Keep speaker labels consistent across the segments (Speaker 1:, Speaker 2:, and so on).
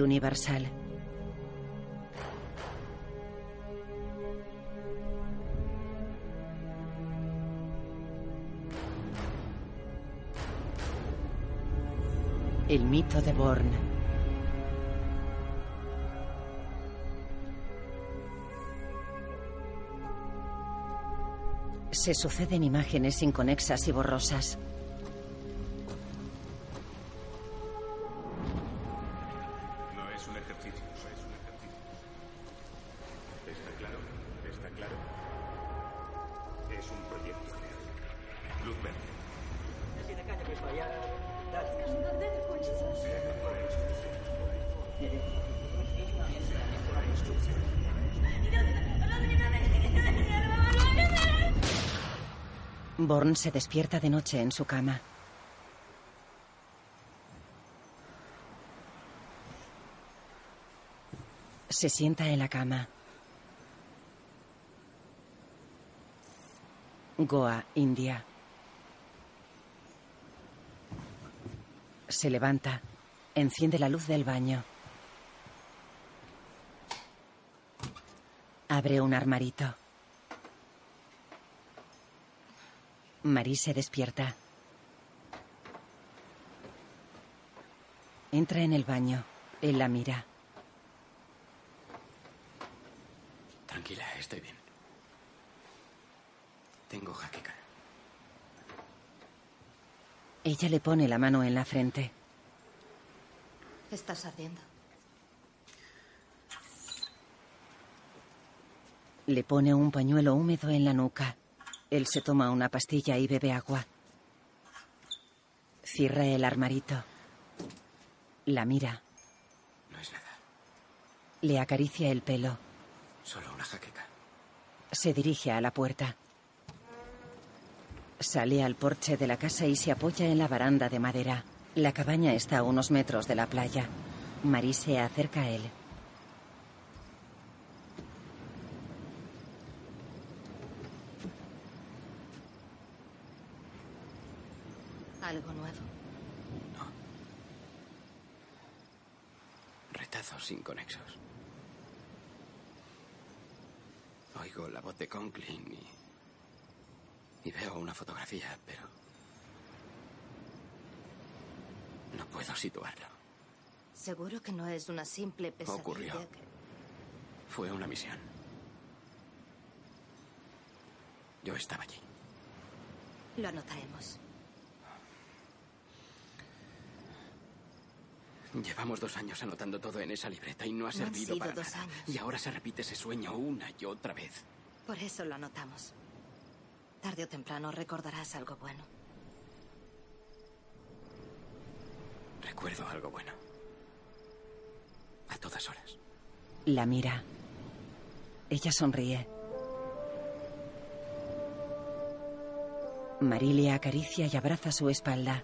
Speaker 1: Universal. El mito de Born. Se suceden imágenes inconexas y borrosas. Se despierta de noche en su cama. Se sienta en la cama. Goa, India. Se levanta. Enciende la luz del baño. Abre un armarito. Marie se despierta. Entra en el baño. Él la mira.
Speaker 2: Tranquila, estoy bien. Tengo jaqueca.
Speaker 1: Ella le pone la mano en la frente.
Speaker 3: Estás ardiendo.
Speaker 1: Le pone un pañuelo húmedo en la nuca. Él se toma una pastilla y bebe agua. Cierra el armarito. La mira.
Speaker 2: No es nada.
Speaker 1: Le acaricia el pelo.
Speaker 2: Solo una jaqueca.
Speaker 1: Se dirige a la puerta. Sale al porche de la casa y se apoya en la baranda de madera. La cabaña está a unos metros de la playa. Marie se acerca a él.
Speaker 2: Inconexos. Oigo la voz de Conklin y. y veo una fotografía, pero. No puedo situarlo.
Speaker 3: Seguro que no es una simple pesadilla.
Speaker 2: Ocurrió.
Speaker 3: que-
Speaker 2: Fue una misión. Yo estaba allí.
Speaker 3: Lo anotaremos.
Speaker 2: Llevamos dos años anotando todo en esa libreta y no ha
Speaker 3: No han
Speaker 2: servido
Speaker 3: sido
Speaker 2: para
Speaker 3: dos
Speaker 2: nada.
Speaker 3: años.
Speaker 2: Y ahora se repite ese sueño una y otra vez.
Speaker 3: Por eso lo anotamos. Tarde o temprano recordarás algo bueno.
Speaker 2: Recuerdo algo bueno. A todas horas.
Speaker 1: La mira. Ella sonríe. Marie le acaricia y abraza su espalda.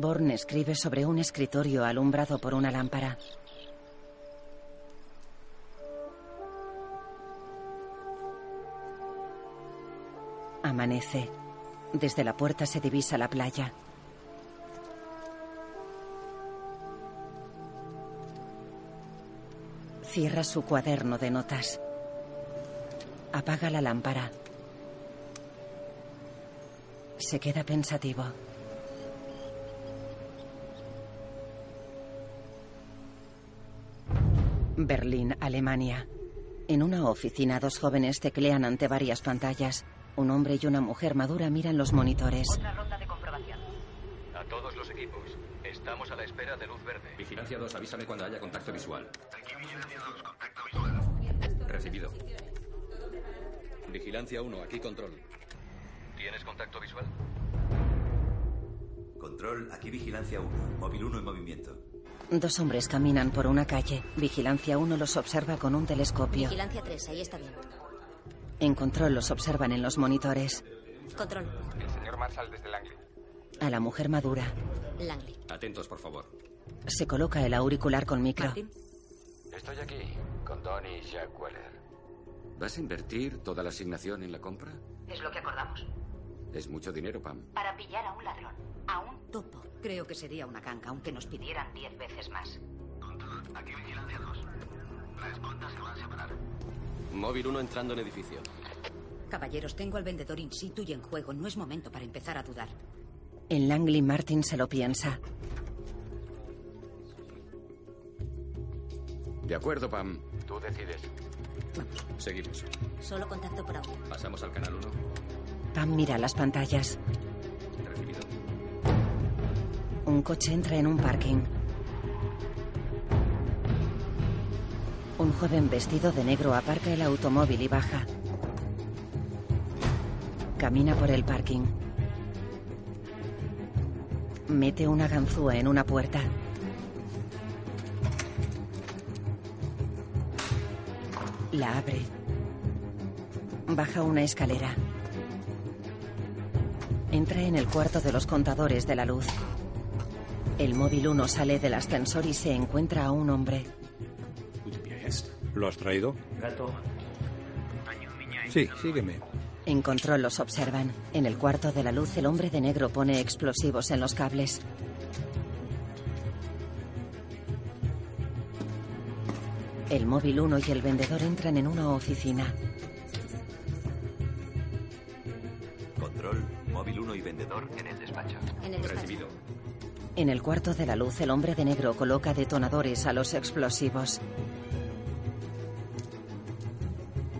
Speaker 1: Born escribe sobre un escritorio alumbrado por una lámpara. Amanece. Desde la puerta se divisa la playa. Cierra su cuaderno de notas. Apaga la lámpara. Se queda pensativo. Berlín, Alemania. En una oficina, dos jóvenes teclean ante varias pantallas. Un hombre y una mujer madura miran los monitores.
Speaker 4: Otra ronda de comprobación.
Speaker 5: A todos los equipos. Estamos a la espera de luz verde.
Speaker 6: Vigilancia 2, avísame cuando haya contacto visual. Recibido.
Speaker 5: Vigilancia 1, aquí control. ¿Tienes contacto visual?
Speaker 7: Control, aquí Vigilancia 1. Móvil 1 en movimiento.
Speaker 1: Dos hombres caminan por una calle. Vigilancia 1 los observa con un telescopio.
Speaker 3: Vigilancia 3, ahí está bien.
Speaker 1: En control los observan en los monitores.
Speaker 3: Control.
Speaker 8: El señor Marshall desde Langley.
Speaker 1: A la mujer madura.
Speaker 3: Langley.
Speaker 6: Atentos, por favor.
Speaker 1: Se coloca el auricular con micro.
Speaker 8: Estoy aquí, con Tony y Jack Weller.
Speaker 6: ¿Vas a invertir toda la asignación en la compra?
Speaker 4: Es lo que acordamos.
Speaker 8: Es mucho dinero, Pam.
Speaker 4: Para pillar a un ladrón, a un topo. Creo que sería una canca, aunque nos pidieran diez veces más.
Speaker 9: Aquí vigilancia 2. La escolta se va a separar.
Speaker 10: Móvil 1 entrando en edificio.
Speaker 4: Caballeros, tengo al vendedor in situ y en juego. No es momento para empezar a dudar.
Speaker 1: En Langley, Martin se lo piensa.
Speaker 8: De acuerdo, Pam.
Speaker 9: Tú decides.
Speaker 11: Seguimos.
Speaker 12: Solo contacto por audio.
Speaker 11: Pasamos al canal 1.
Speaker 1: Pam mira las pantallas. Un coche entra en un parking. Un joven vestido de negro aparca el automóvil y baja. Camina por el parking. Mete una ganzúa en una puerta. La abre. Baja una escalera. Entra en el cuarto de los contadores de la luz. El móvil 1 sale del ascensor y se encuentra a un hombre.
Speaker 13: ¿Lo has traído? Sí, sígueme.
Speaker 1: En control los observan. En el cuarto de la luz el hombre de negro pone explosivos en los cables. El móvil 1 y el vendedor entran en una oficina.
Speaker 14: Móvil 1 y vendedor en el despacho.
Speaker 12: En el despacho.
Speaker 11: Recibido.
Speaker 1: En el cuarto de la luz el hombre de negro coloca detonadores a los explosivos.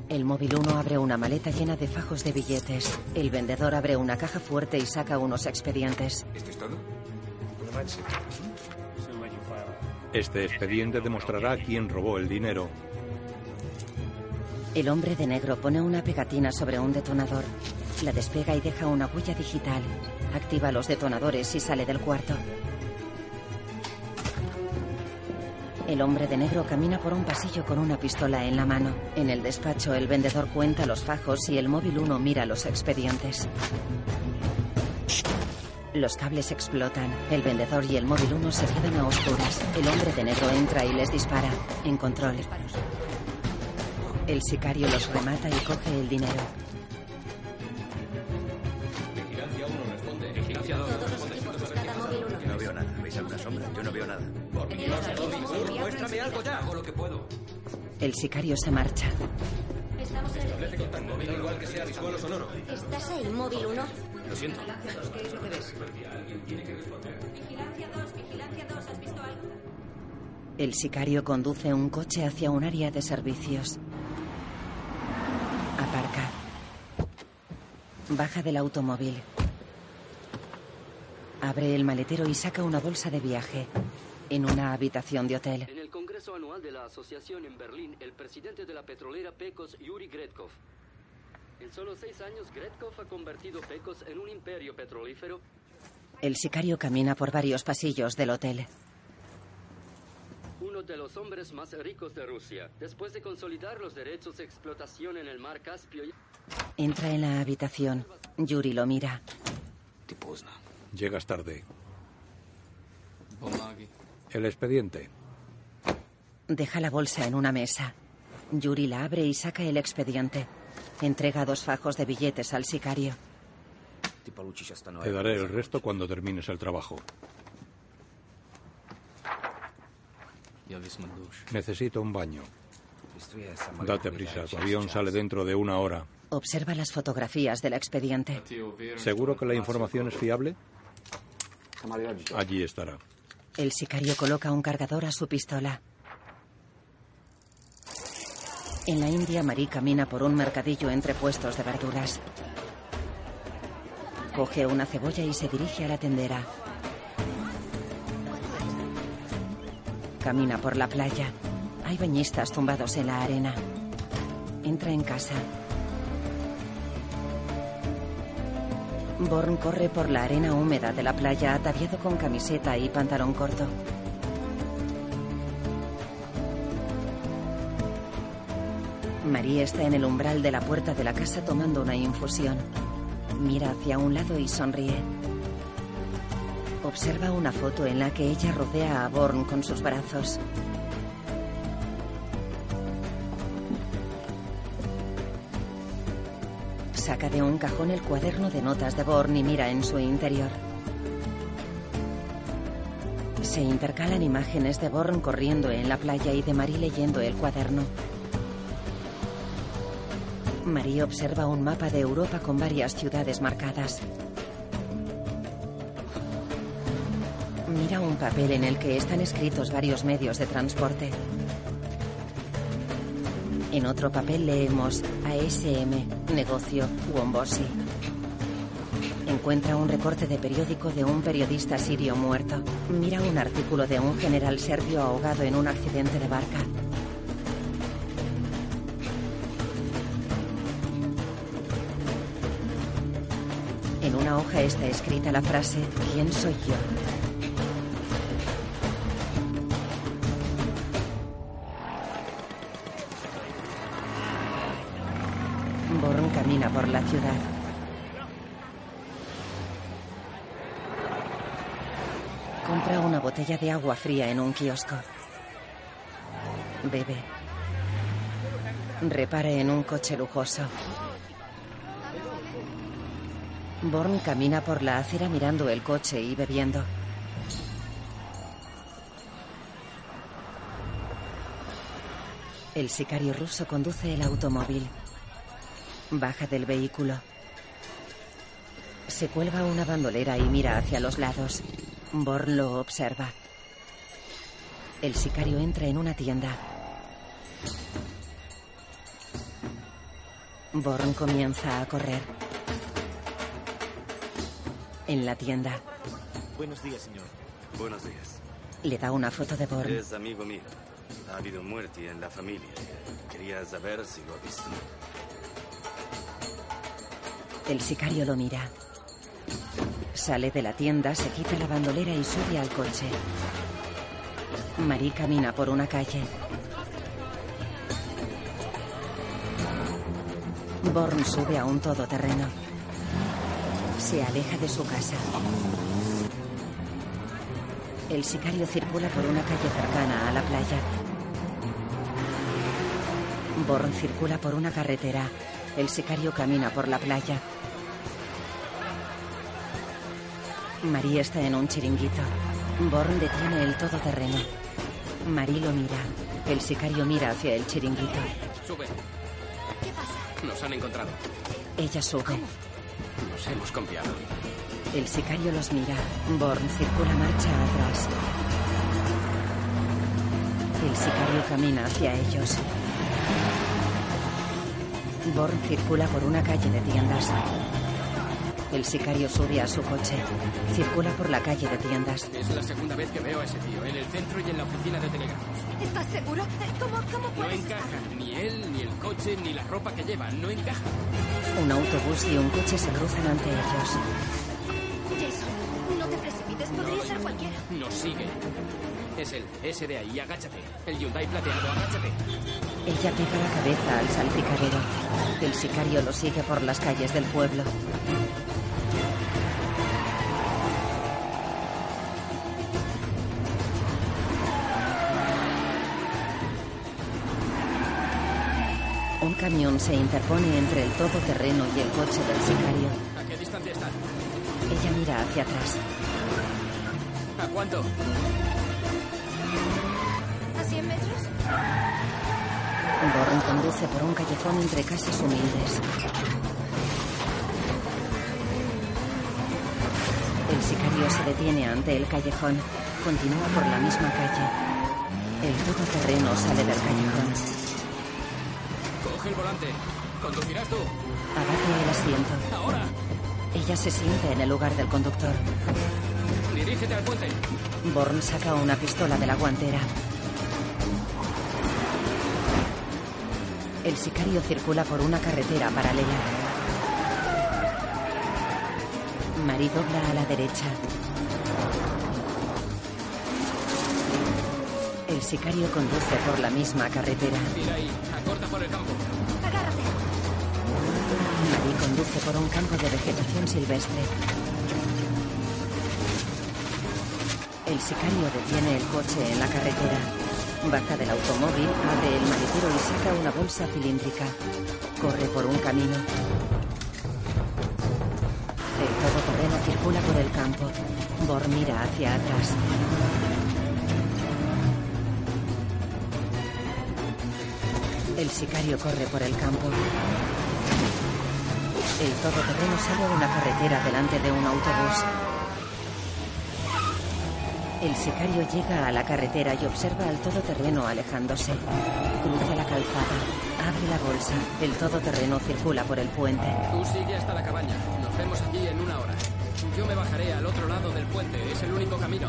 Speaker 1: El móvil 1 abre una maleta llena de fajos de billetes. El vendedor abre una caja fuerte y saca unos expedientes.
Speaker 8: ¿Esto es todo?
Speaker 13: Este expediente demostrará quién robó el dinero.
Speaker 1: El hombre de negro pone una pegatina sobre un detonador. La despega y deja una huella digital. Activa los detonadores y sale del cuarto. El hombre de negro camina por un pasillo con una pistola en la mano. En el despacho, el vendedor cuenta los fajos y el móvil 1 mira los expedientes. Los cables explotan. El vendedor y el móvil 1 se quedan a oscuras. El hombre de negro entra y les dispara. En control. El sicario los remata y coge el dinero. El sicario se marcha.
Speaker 12: Estamos en el
Speaker 11: contacto. Da igual que sea visual o sonoro.
Speaker 12: ¿Estás ahí, móvil 1?
Speaker 11: Lo siento.
Speaker 4: ¿Qué es lo que ves?
Speaker 1: El sicario conduce un coche hacia un área de servicios. Aparca. Baja del automóvil. Abre el maletero y saca una bolsa de viaje. En una habitación de hotel.
Speaker 15: Congreso Anual de la Asociación en Berlín, el presidente de la petrolera Pecos, Yuri Gretkov. En solo seis años, Gretkov ha convertido Pecos en un imperio petrolífero
Speaker 1: El sicario camina por varios pasillos del hotel.
Speaker 15: uno de los hombres más ricos de Rusia. Después de consolidar los derechos de explotación en el mar Caspio,
Speaker 1: Entra en la habitación. Yuri lo mira.
Speaker 13: Llegas tarde. El expediente.
Speaker 1: Deja la bolsa en una mesa. Yuri la abre y saca el expediente. Entrega dos fajos de billetes al sicario.
Speaker 13: Te daré el resto cuando termines el trabajo. Necesito un baño. Date prisa, tu avión sale dentro de una hora.
Speaker 1: Observa las fotografías del expediente.
Speaker 13: ¿Seguro que la información es fiable? Allí estará.
Speaker 1: El sicario coloca un cargador a su pistola. En la India, Marie camina por un mercadillo entre puestos de verduras. Coge una cebolla y se dirige a la tendera. Camina por la playa. Hay bañistas tumbados en la arena. Entra en casa. Born corre por la arena húmeda de la playa ataviado con camiseta y pantalón corto. Marie está en el umbral de la puerta de la casa tomando una infusión. Mira hacia un lado y sonríe. Observa una foto en la que ella rodea a Born con sus brazos. Saca de un cajón el cuaderno de notas de Born y mira en su interior. Se intercalan imágenes de Born corriendo en la playa y de Marie leyendo el cuaderno. Marie observa un mapa de Europa con varias ciudades marcadas. Mira un papel en el que están escritos varios medios de transporte. En otro papel leemos ASM, negocio, Wombosi. Encuentra un recorte de periódico de un periodista sirio muerto. Mira un artículo de un general serbio ahogado en un accidente de barca. Está escrita la frase ¿Quién soy yo? Born camina por la ciudad. Compra una botella de agua fría en un kiosco. Bebe. Repara en un coche lujoso. Born camina por la acera mirando el coche y bebiendo. El sicario ruso conduce el automóvil. Baja del vehículo. Se cuelga una bandolera y mira hacia los lados. Born lo observa. El sicario entra en una tienda. Born comienza a correr. En la tienda,
Speaker 7: Buenos días, señor.
Speaker 14: Buenos días.
Speaker 1: le da una foto de Born.
Speaker 14: Es amigo mío. Ha habido muerte en la familia. Quería saber si lo ha visto.
Speaker 1: El sicario lo mira. Sale de la tienda, se quita la bandolera y sube al coche. Marie camina por una calle. Born sube a un todoterreno. Se aleja de su casa. El sicario circula por una calle cercana a la playa. Born circula por una carretera. El sicario camina por la playa. Marie está en un chiringuito. Born detiene el todoterreno. Marie lo mira. El sicario mira hacia el chiringuito.
Speaker 10: Sube.
Speaker 12: ¿Qué pasa?
Speaker 10: Nos han encontrado.
Speaker 1: Ella sube.
Speaker 10: Nos hemos confiado.
Speaker 1: El sicario los mira. Born circula marcha atrás. El sicario camina hacia ellos. Born circula por una calle de tiendas. El sicario sube a su coche. Circula por la calle de tiendas.
Speaker 10: Es la segunda vez que veo a ese tío, en el centro y en la oficina de telégrafos.
Speaker 12: ¿Estás seguro? ¿Cómo, cómo
Speaker 10: No
Speaker 12: puedes
Speaker 10: encaja,
Speaker 12: estar?
Speaker 10: ni él, ni el coche, ni la ropa que lleva, no encaja.
Speaker 1: Un autobús y un coche se cruzan ante ellos.
Speaker 12: Jason, no te precipites. Podría ser cualquiera.
Speaker 10: Nos sigue. Es él, ese de ahí, agáchate. El Hyundai plateado, agáchate.
Speaker 1: Ella pega la cabeza al salpicadero. El sicario lo sigue por las calles del pueblo. Camión se interpone entre el todoterreno y el coche del sicario.
Speaker 10: ¿A qué distancia están?
Speaker 1: Ella mira hacia atrás.
Speaker 10: ¿A cuánto?
Speaker 12: ¿A 100 metros?
Speaker 1: Born conduce por un callejón entre casas humildes. El sicario se detiene ante el callejón. Continúa por la misma calle. El todoterreno sale del callejón.
Speaker 10: El volante. Conducirás tú.
Speaker 1: Abate el asiento.
Speaker 10: Ahora.
Speaker 1: Ella se siente en el lugar del conductor.
Speaker 10: Dirígete al puente.
Speaker 1: Born saca una pistola de la guantera. El sicario circula por una carretera paralela. Marie dobla a la derecha. El sicario conduce por la misma carretera.
Speaker 10: Tira ahí. Acorta por el campo.
Speaker 1: Conduce por un campo de vegetación silvestre. El sicario detiene el coche en la carretera. Baja del automóvil, abre el maletero y saca una bolsa cilíndrica. Corre por un camino. circula por el campo. Bor mira hacia atrás. El sicario corre por el campo. El todoterreno sale de una carretera delante de un autobús. El sicario llega a la carretera y observa al todoterreno alejándose. Cruza la calzada, abre la bolsa. El todoterreno circula por el puente.
Speaker 10: Tú sigue hasta la cabaña. Nos vemos allí en una hora. Yo me bajaré al otro lado del puente. Es el único camino.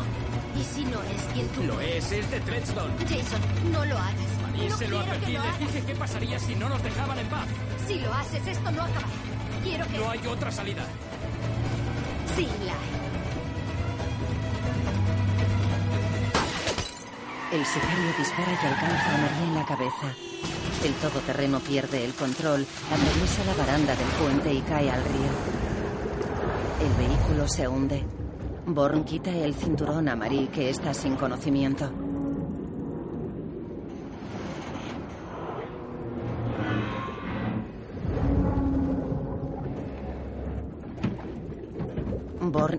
Speaker 12: ¿Y si no es quien tú?
Speaker 10: Lo es, es de Treadstone.
Speaker 12: Jason, no lo hagas.
Speaker 10: Y
Speaker 12: no
Speaker 10: se lo
Speaker 12: quiero que
Speaker 10: advertí. Les dije qué pasaría si no nos dejaban en paz.
Speaker 12: Si lo haces, esto no acabará. Quiero que...
Speaker 10: No hay otra salida.
Speaker 12: Sí, la hay.
Speaker 1: El sicario dispara y alcanza a María en la cabeza. El todoterreno pierde el control, atraviesa la baranda del puente y cae al río. El vehículo se hunde. Born quita el cinturón a Marie, que está sin conocimiento.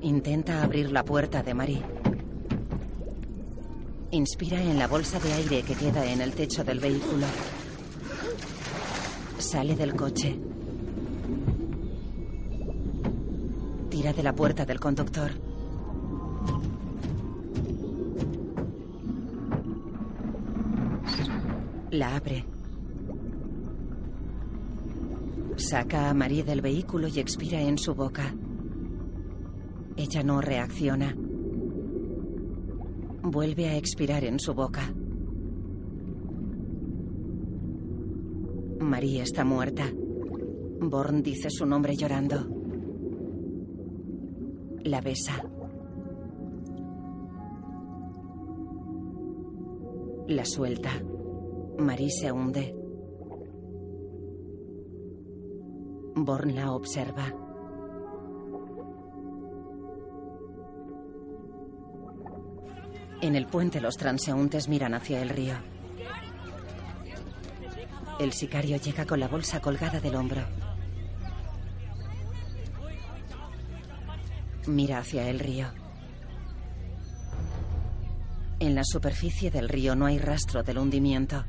Speaker 1: Intenta abrir la puerta de Marie. Inspira en la bolsa de aire que queda en el techo del vehículo. Sale del coche. Tira de la puerta del conductor. La abre. Saca a Marie del vehículo y expira en su boca. Ella no reacciona. Vuelve a expirar en su boca. María está muerta. Born dice su nombre llorando. La besa. La suelta. Marie se hunde. Born la observa. En el puente los transeúntes miran hacia el río. El sicario llega con la bolsa colgada del hombro. Mira hacia el río. En la superficie del río no hay rastro del hundimiento.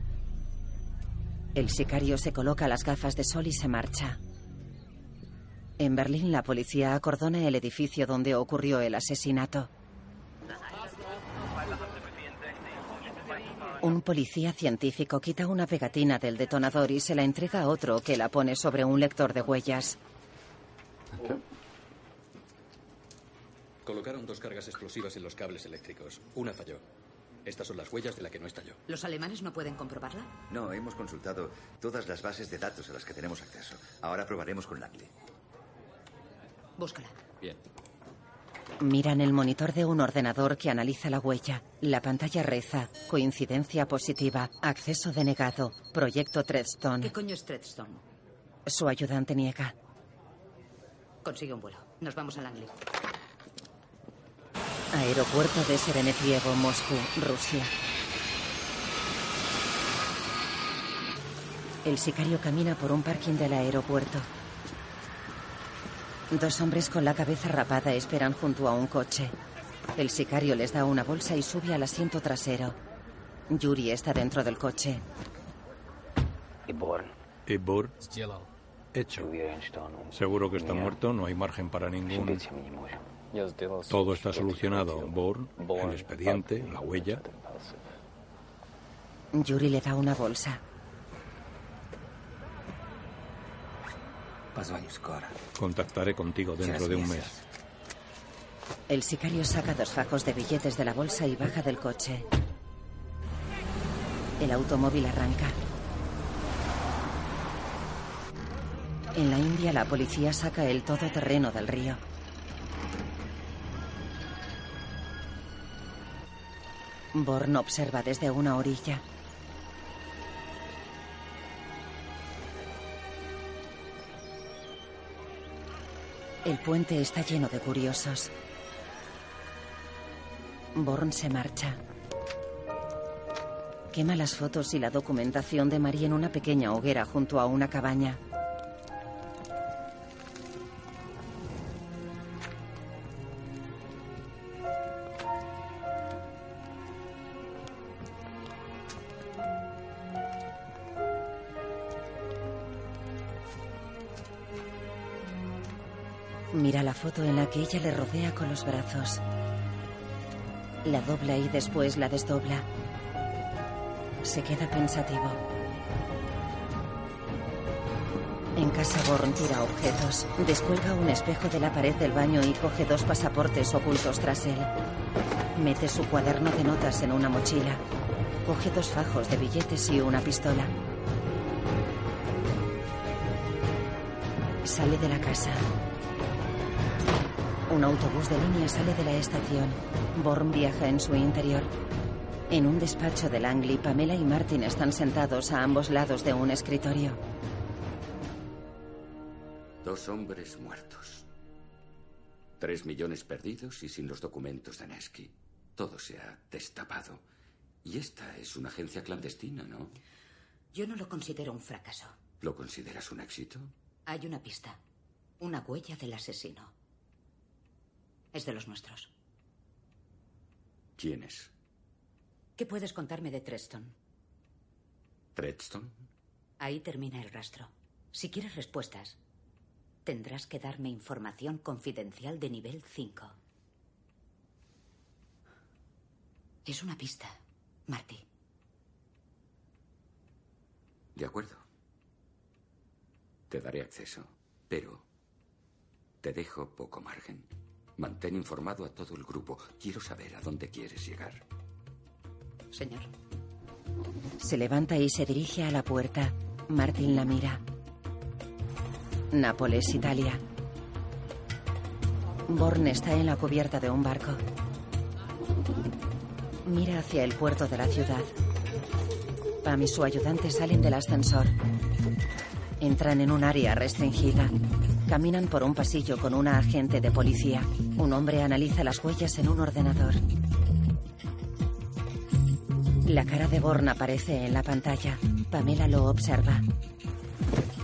Speaker 1: El sicario se coloca las gafas de sol y se marcha. En Berlín la policía acordona el edificio donde ocurrió el asesinato. Un policía científico quita una pegatina del detonador y se la entrega a otro que la pone sobre un lector de huellas.
Speaker 5: Colocaron dos cargas explosivas en los cables eléctricos. Una falló. Estas son las huellas de la que no estalló.
Speaker 4: ¿Los alemanes no pueden comprobarla?
Speaker 7: No, hemos consultado todas las bases de datos a las que tenemos acceso. Ahora probaremos con Langley.
Speaker 4: Búscala.
Speaker 5: Bien.
Speaker 1: Miran el monitor de un ordenador que analiza la huella. La pantalla reza. Coincidencia positiva. Acceso denegado. Proyecto Treadstone.
Speaker 4: ¿Qué coño es Treadstone?
Speaker 1: Su ayudante niega.
Speaker 4: Consigue un vuelo. Nos vamos a Langley.
Speaker 1: Aeropuerto de Serenetievo, Moscú, Rusia. El sicario camina por un parking del aeropuerto. Dos hombres con la cabeza rapada esperan junto a un coche. El sicario les da una bolsa y sube al asiento trasero. Yuri está dentro del coche.
Speaker 13: Y Bor, hecho. Seguro que está muerto, no hay margen para ningún... Todo está solucionado. Born, el expediente, la huella.
Speaker 1: Yuri le da una bolsa.
Speaker 13: Contactaré contigo dentro de un mes.
Speaker 1: El sicario saca dos fajos de billetes de la bolsa y baja del coche. El automóvil arranca. En la India la policía saca el todoterreno del río. Born observa desde una orilla. El puente está lleno de curiosos. Born se marcha. Quema las fotos y la documentación de María en una pequeña hoguera junto a una cabaña. Que ella le rodea con los brazos. La dobla y después la desdobla. Se queda pensativo. En casa Born tira objetos. Descuelga un espejo de la pared del baño y coge dos pasaportes ocultos tras él. Mete su cuaderno de notas en una mochila. Coge dos fajos de billetes y una pistola. Sale de la casa. Un autobús de línea sale de la estación. Born viaja en su interior. En un despacho de Langley, Pamela y Martin están sentados a ambos lados de un escritorio.
Speaker 8: Dos hombres muertos. Tres millones perdidos y sin los documentos de Nesky. Todo se ha destapado. Y esta es una agencia clandestina, ¿no?
Speaker 4: Yo no lo considero un fracaso.
Speaker 8: ¿Lo consideras un éxito?
Speaker 4: Hay una pista. Una huella del asesino. Es de los nuestros.
Speaker 8: ¿Quién es?
Speaker 4: ¿Qué puedes contarme de Treston?
Speaker 8: ¿Treston?
Speaker 4: Ahí termina el rastro. Si quieres respuestas, tendrás que darme información confidencial de nivel 5. Es una pista, Marty.
Speaker 8: De acuerdo. Te daré acceso, pero te dejo poco margen. Mantén informado a todo el grupo. Quiero saber a dónde quieres llegar.
Speaker 4: Señor.
Speaker 1: Se levanta y se dirige a la puerta. Martín la mira. Nápoles, Italia. Born está en la cubierta de un barco. Mira hacia el puerto de la ciudad. Pam y su ayudante salen del ascensor. Entran en un área restringida. Caminan por un pasillo con una agente de policía. Un hombre analiza las huellas en un ordenador. La cara de Born aparece en la pantalla. Pamela lo observa.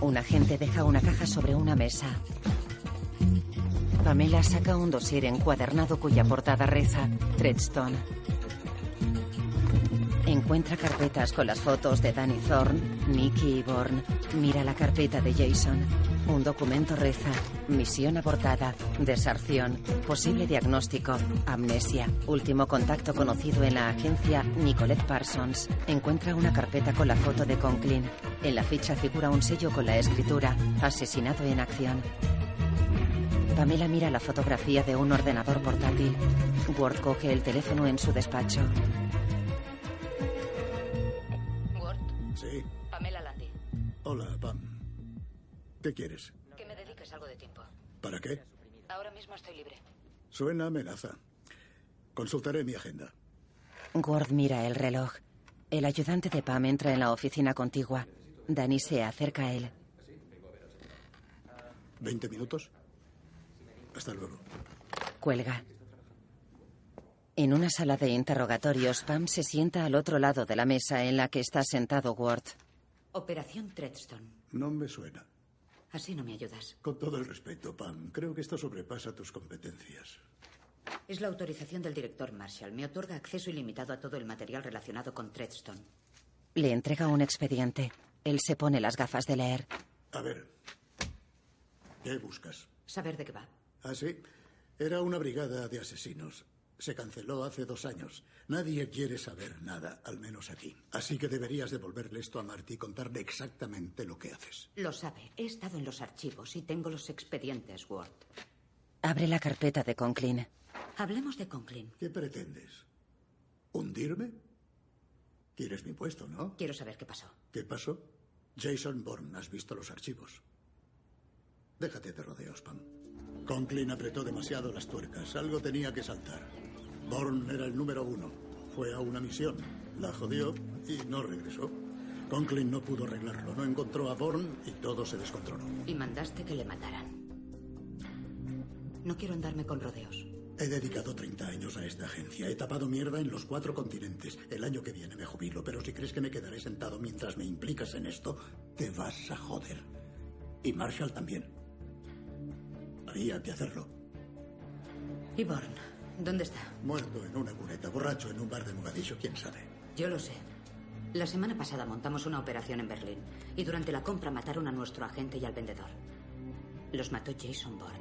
Speaker 1: Un agente deja una caja sobre una mesa. Pamela saca un dossier encuadernado cuya portada reza Treadstone. Encuentra carpetas con las fotos de Danny Thorne, Nicky y Bourne. Mira la carpeta de Jason. Un documento reza Misión abortada, deserción, posible diagnóstico, amnesia. Último contacto conocido en la agencia Nicolette Parsons. Encuentra una carpeta con la foto de Conklin. En la ficha figura un sello con la escritura Asesinado en acción. Pamela mira la fotografía de un ordenador portátil. Ward coge el teléfono en su despacho.
Speaker 16: ¿Qué quieres?
Speaker 4: Que me dediques algo de tiempo.
Speaker 16: ¿Para qué?
Speaker 4: Ahora mismo estoy libre.
Speaker 16: Suena amenaza. Consultaré mi agenda.
Speaker 1: Ward mira el reloj. El ayudante de Pam entra en la oficina contigua. Danny se acerca a él.
Speaker 16: ¿Veinte minutos? Hasta luego.
Speaker 1: Cuelga. En una sala de interrogatorios, Pam se sienta al otro lado de la mesa en la que está sentado Ward.
Speaker 4: Operación Treadstone.
Speaker 16: No me suena.
Speaker 4: Así no me ayudas.
Speaker 16: Con todo el respeto, Pam, creo que esto sobrepasa tus competencias.
Speaker 4: Es la autorización del director Marshall. Me otorga acceso ilimitado a todo el material relacionado con Treadstone.
Speaker 1: Le entrega un expediente. Él se pone las gafas de leer.
Speaker 16: A ver. ¿Qué buscas?
Speaker 4: Saber de qué va.
Speaker 16: Ah, sí. Era una brigada de asesinos. Se canceló hace dos años. Nadie quiere saber nada, al menos aquí. Así que deberías devolverle esto a Marty y contarle exactamente lo que haces.
Speaker 4: Lo sabe. He estado en los archivos y tengo los expedientes, Ward.
Speaker 1: Abre la carpeta de Conklin.
Speaker 4: Hablemos de Conklin.
Speaker 16: ¿Qué pretendes? ¿Hundirme? Quieres mi puesto, ¿no?
Speaker 4: Quiero saber qué pasó.
Speaker 16: ¿Qué pasó? Jason Bourne, has visto los archivos. Déjate de rodeos, Pam. Conklin apretó demasiado las tuercas. Algo tenía que saltar. Bourne era el número uno. Fue a una misión. La jodió y no regresó. Conklin no pudo arreglarlo. No encontró a Bourne y todo se descontroló.
Speaker 4: Y mandaste que le mataran. No quiero andarme con rodeos.
Speaker 16: He dedicado 30 años a esta agencia. He tapado mierda en los cuatro continentes. El año que viene me jubilo, pero si crees que me quedaré sentado mientras me implicas en esto, te vas a joder. Y Marshall también. Había que hacerlo.
Speaker 4: ¿Y Bourne? ¿Dónde está?
Speaker 16: Muerto en una cuneta, borracho en un bar de Mogadiscio, quién sabe.
Speaker 4: Yo lo sé. La semana pasada montamos una operación en Berlín y durante la compra mataron a nuestro agente y al vendedor. Los mató Jason Bourne.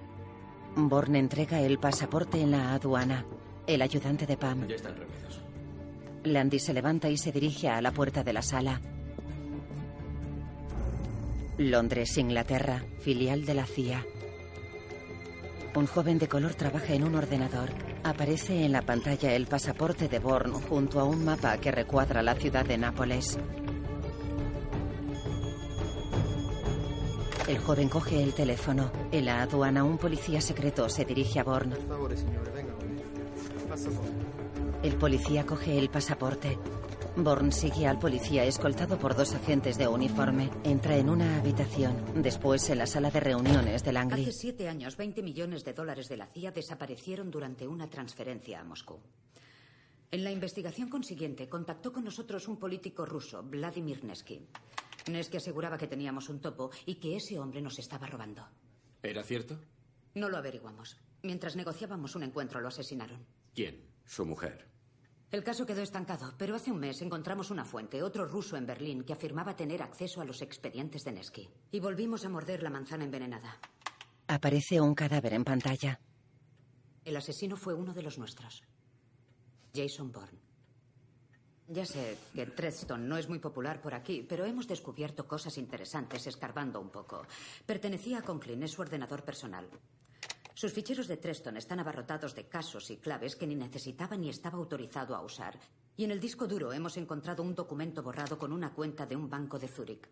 Speaker 1: Born entrega el pasaporte en la aduana. El ayudante de Pam.
Speaker 5: Ya están reunidos.
Speaker 1: Landy se levanta y se dirige a la puerta de la sala. Londres, Inglaterra, filial de la CIA. Un joven de color trabaja en un ordenador. Aparece en la pantalla el pasaporte de Bourne junto a un mapa que recuadra la ciudad de Nápoles. El joven coge el teléfono. En la aduana, un policía secreto se dirige a Bourne. El policía coge el pasaporte. Bourne sigue al policía escoltado por dos agentes de uniforme. Entra en una habitación. Después en la sala de reuniones de Langley.
Speaker 4: Hace siete años, 20 millones de dólares de la CIA desaparecieron durante una transferencia a Moscú. En la investigación consiguiente, contactó con nosotros un político ruso, Vladimir Nesky. Nesky aseguraba que teníamos un topo y que ese hombre nos estaba robando.
Speaker 5: ¿Era cierto?
Speaker 4: No lo averiguamos. Mientras negociábamos un encuentro, lo asesinaron.
Speaker 5: ¿Quién?
Speaker 8: Su mujer.
Speaker 4: El caso quedó estancado, pero hace un mes encontramos una fuente, otro ruso en Berlín, que afirmaba tener acceso a los expedientes de Nesky. Y volvimos a morder la manzana envenenada.
Speaker 1: Aparece un cadáver en pantalla.
Speaker 4: El asesino fue uno de los nuestros. Jason Bourne. Ya sé que Tredston no es muy popular por aquí, pero hemos descubierto cosas interesantes escarbando un poco. Pertenecía a Conklin, es su ordenador personal. Sus ficheros de Treston están abarrotados de casos y claves que ni necesitaba ni estaba autorizado a usar. Y en el disco duro hemos encontrado un documento borrado con una cuenta de un banco de Zúrich.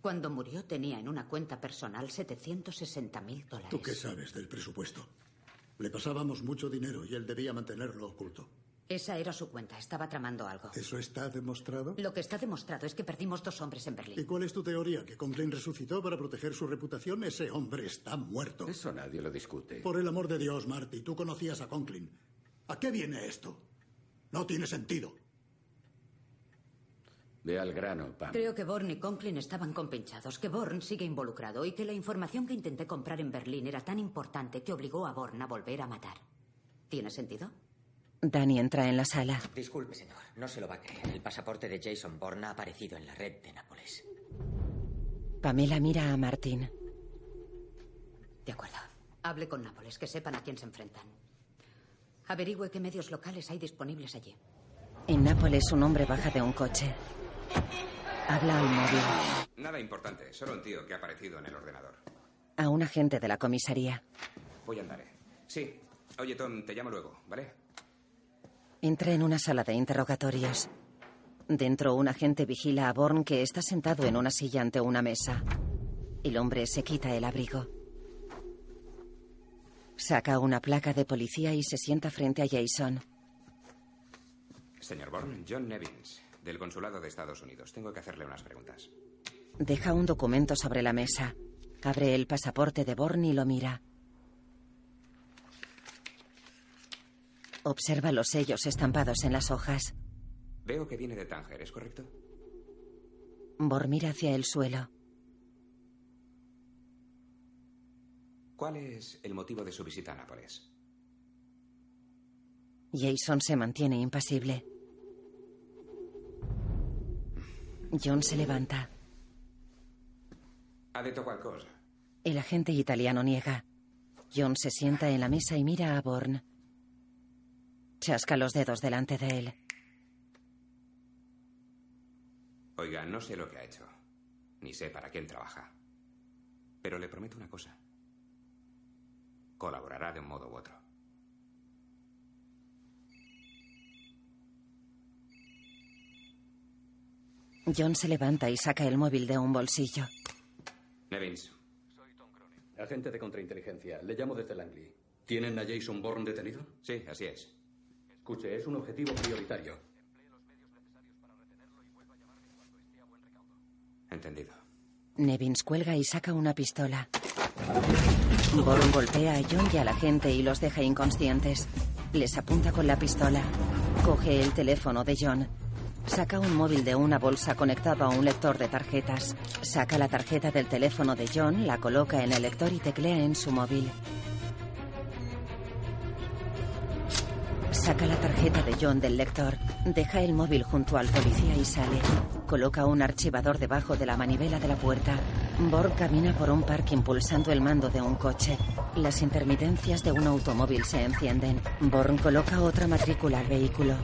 Speaker 4: Cuando murió tenía en una cuenta personal 760 mil dólares.
Speaker 16: ¿Tú qué sabes del presupuesto? Le pasábamos mucho dinero y él debía mantenerlo oculto.
Speaker 4: Esa era su cuenta. Estaba tramando algo.
Speaker 16: ¿Eso está demostrado?
Speaker 4: Lo que está demostrado es que perdimos dos hombres en Berlín.
Speaker 16: ¿Y cuál es tu teoría? ¿Que Conklin resucitó para proteger su reputación? Ese hombre está muerto.
Speaker 8: Eso nadie lo discute.
Speaker 16: Por el amor de Dios, Marty, tú conocías a Conklin. ¿A qué viene esto? No tiene sentido.
Speaker 8: Ve al grano, Pam.
Speaker 4: Creo que Born y Conklin estaban compinchados, que Born sigue involucrado y que la información que intenté comprar en Berlín era tan importante que obligó a Born a volver a matar. ¿Tiene sentido?
Speaker 1: Danny entra en la sala.
Speaker 17: Disculpe, señor. No se lo va a creer. El pasaporte de Jason Bourne ha aparecido en la red de Nápoles.
Speaker 1: Pamela mira a Martín.
Speaker 4: De acuerdo. Hable con Nápoles, que sepan a quién se enfrentan. Averigüe qué medios locales hay disponibles allí.
Speaker 1: En Nápoles, un hombre baja de un coche. Habla al móvil.
Speaker 18: Nada importante, solo un tío que ha aparecido en el ordenador.
Speaker 1: A un agente de la comisaría.
Speaker 18: Voy a andar. Sí. Oye, Tom, te llamo luego, ¿vale?
Speaker 1: Entra en una sala de interrogatorios. Dentro, un agente vigila a Bourne que está sentado en una silla ante una mesa. El hombre se quita el abrigo. Saca una placa de policía y se sienta frente a Jason.
Speaker 18: Señor Bourne, John Nevins, del Consulado de Estados Unidos. Tengo que hacerle unas preguntas.
Speaker 1: Deja un documento sobre la mesa. Abre el pasaporte de Bourne y lo mira. Observa los sellos estampados en las hojas.
Speaker 18: Veo que viene de Tánger, ¿es correcto?
Speaker 1: Bor mira hacia el suelo.
Speaker 18: ¿Cuál es el motivo de su visita a Nápoles?
Speaker 1: Jason se mantiene impasible. John se levanta.
Speaker 18: Ha detto qualcosa.
Speaker 1: El agente italiano niega. John se sienta en la mesa y mira a Bourne. Chasca los dedos delante de él.
Speaker 18: Oiga, no sé lo que ha hecho. Ni sé para quién trabaja. Pero le prometo una cosa. Colaborará de un modo u otro.
Speaker 1: John se levanta y saca el móvil de un bolsillo.
Speaker 18: Nevins.
Speaker 5: Soy Tom Cronin. Agente de contrainteligencia. Le llamo desde Langley. ¿Tienen a Jason Bourne detenido?
Speaker 18: Sí, así es.
Speaker 5: Escuche, es un objetivo prioritario.
Speaker 18: Entendido.
Speaker 1: Nevins cuelga y saca una pistola. Bourne golpea a John y a la gente y los deja inconscientes. Les apunta con la pistola. Coge el teléfono de John. Saca un móvil de una bolsa conectado a un lector de tarjetas. Saca la tarjeta del teléfono de John, la coloca en el lector y teclea en su móvil. Saca la tarjeta de John del lector, deja el móvil junto al policía y sale. Coloca un archivador debajo de la manivela de la puerta. Borg camina por un parque impulsando el mando de un coche. Las intermitencias de un automóvil se encienden. Born coloca otra matrícula al vehículo.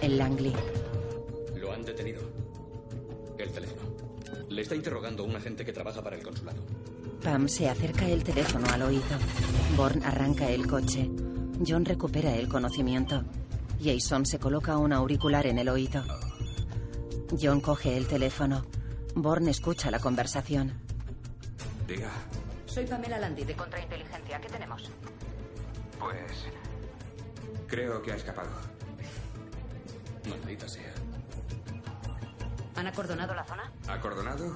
Speaker 1: El Langley.
Speaker 5: Lo han detenido. El teléfono. Le está interrogando un agente que trabaja para el consulado.
Speaker 1: Pam se acerca el teléfono al oído. Born arranca el coche. John recupera el conocimiento. Jason se coloca un auricular en el oído. John coge el teléfono. Born escucha la conversación.
Speaker 8: Diga.
Speaker 4: Soy Pamela Landy de Contrainteligencia. ¿Qué tenemos?
Speaker 8: Pues. Creo que ha escapado.
Speaker 5: Maldita sea.
Speaker 4: ¿Han acordonado la zona?
Speaker 8: ¿Acordonado?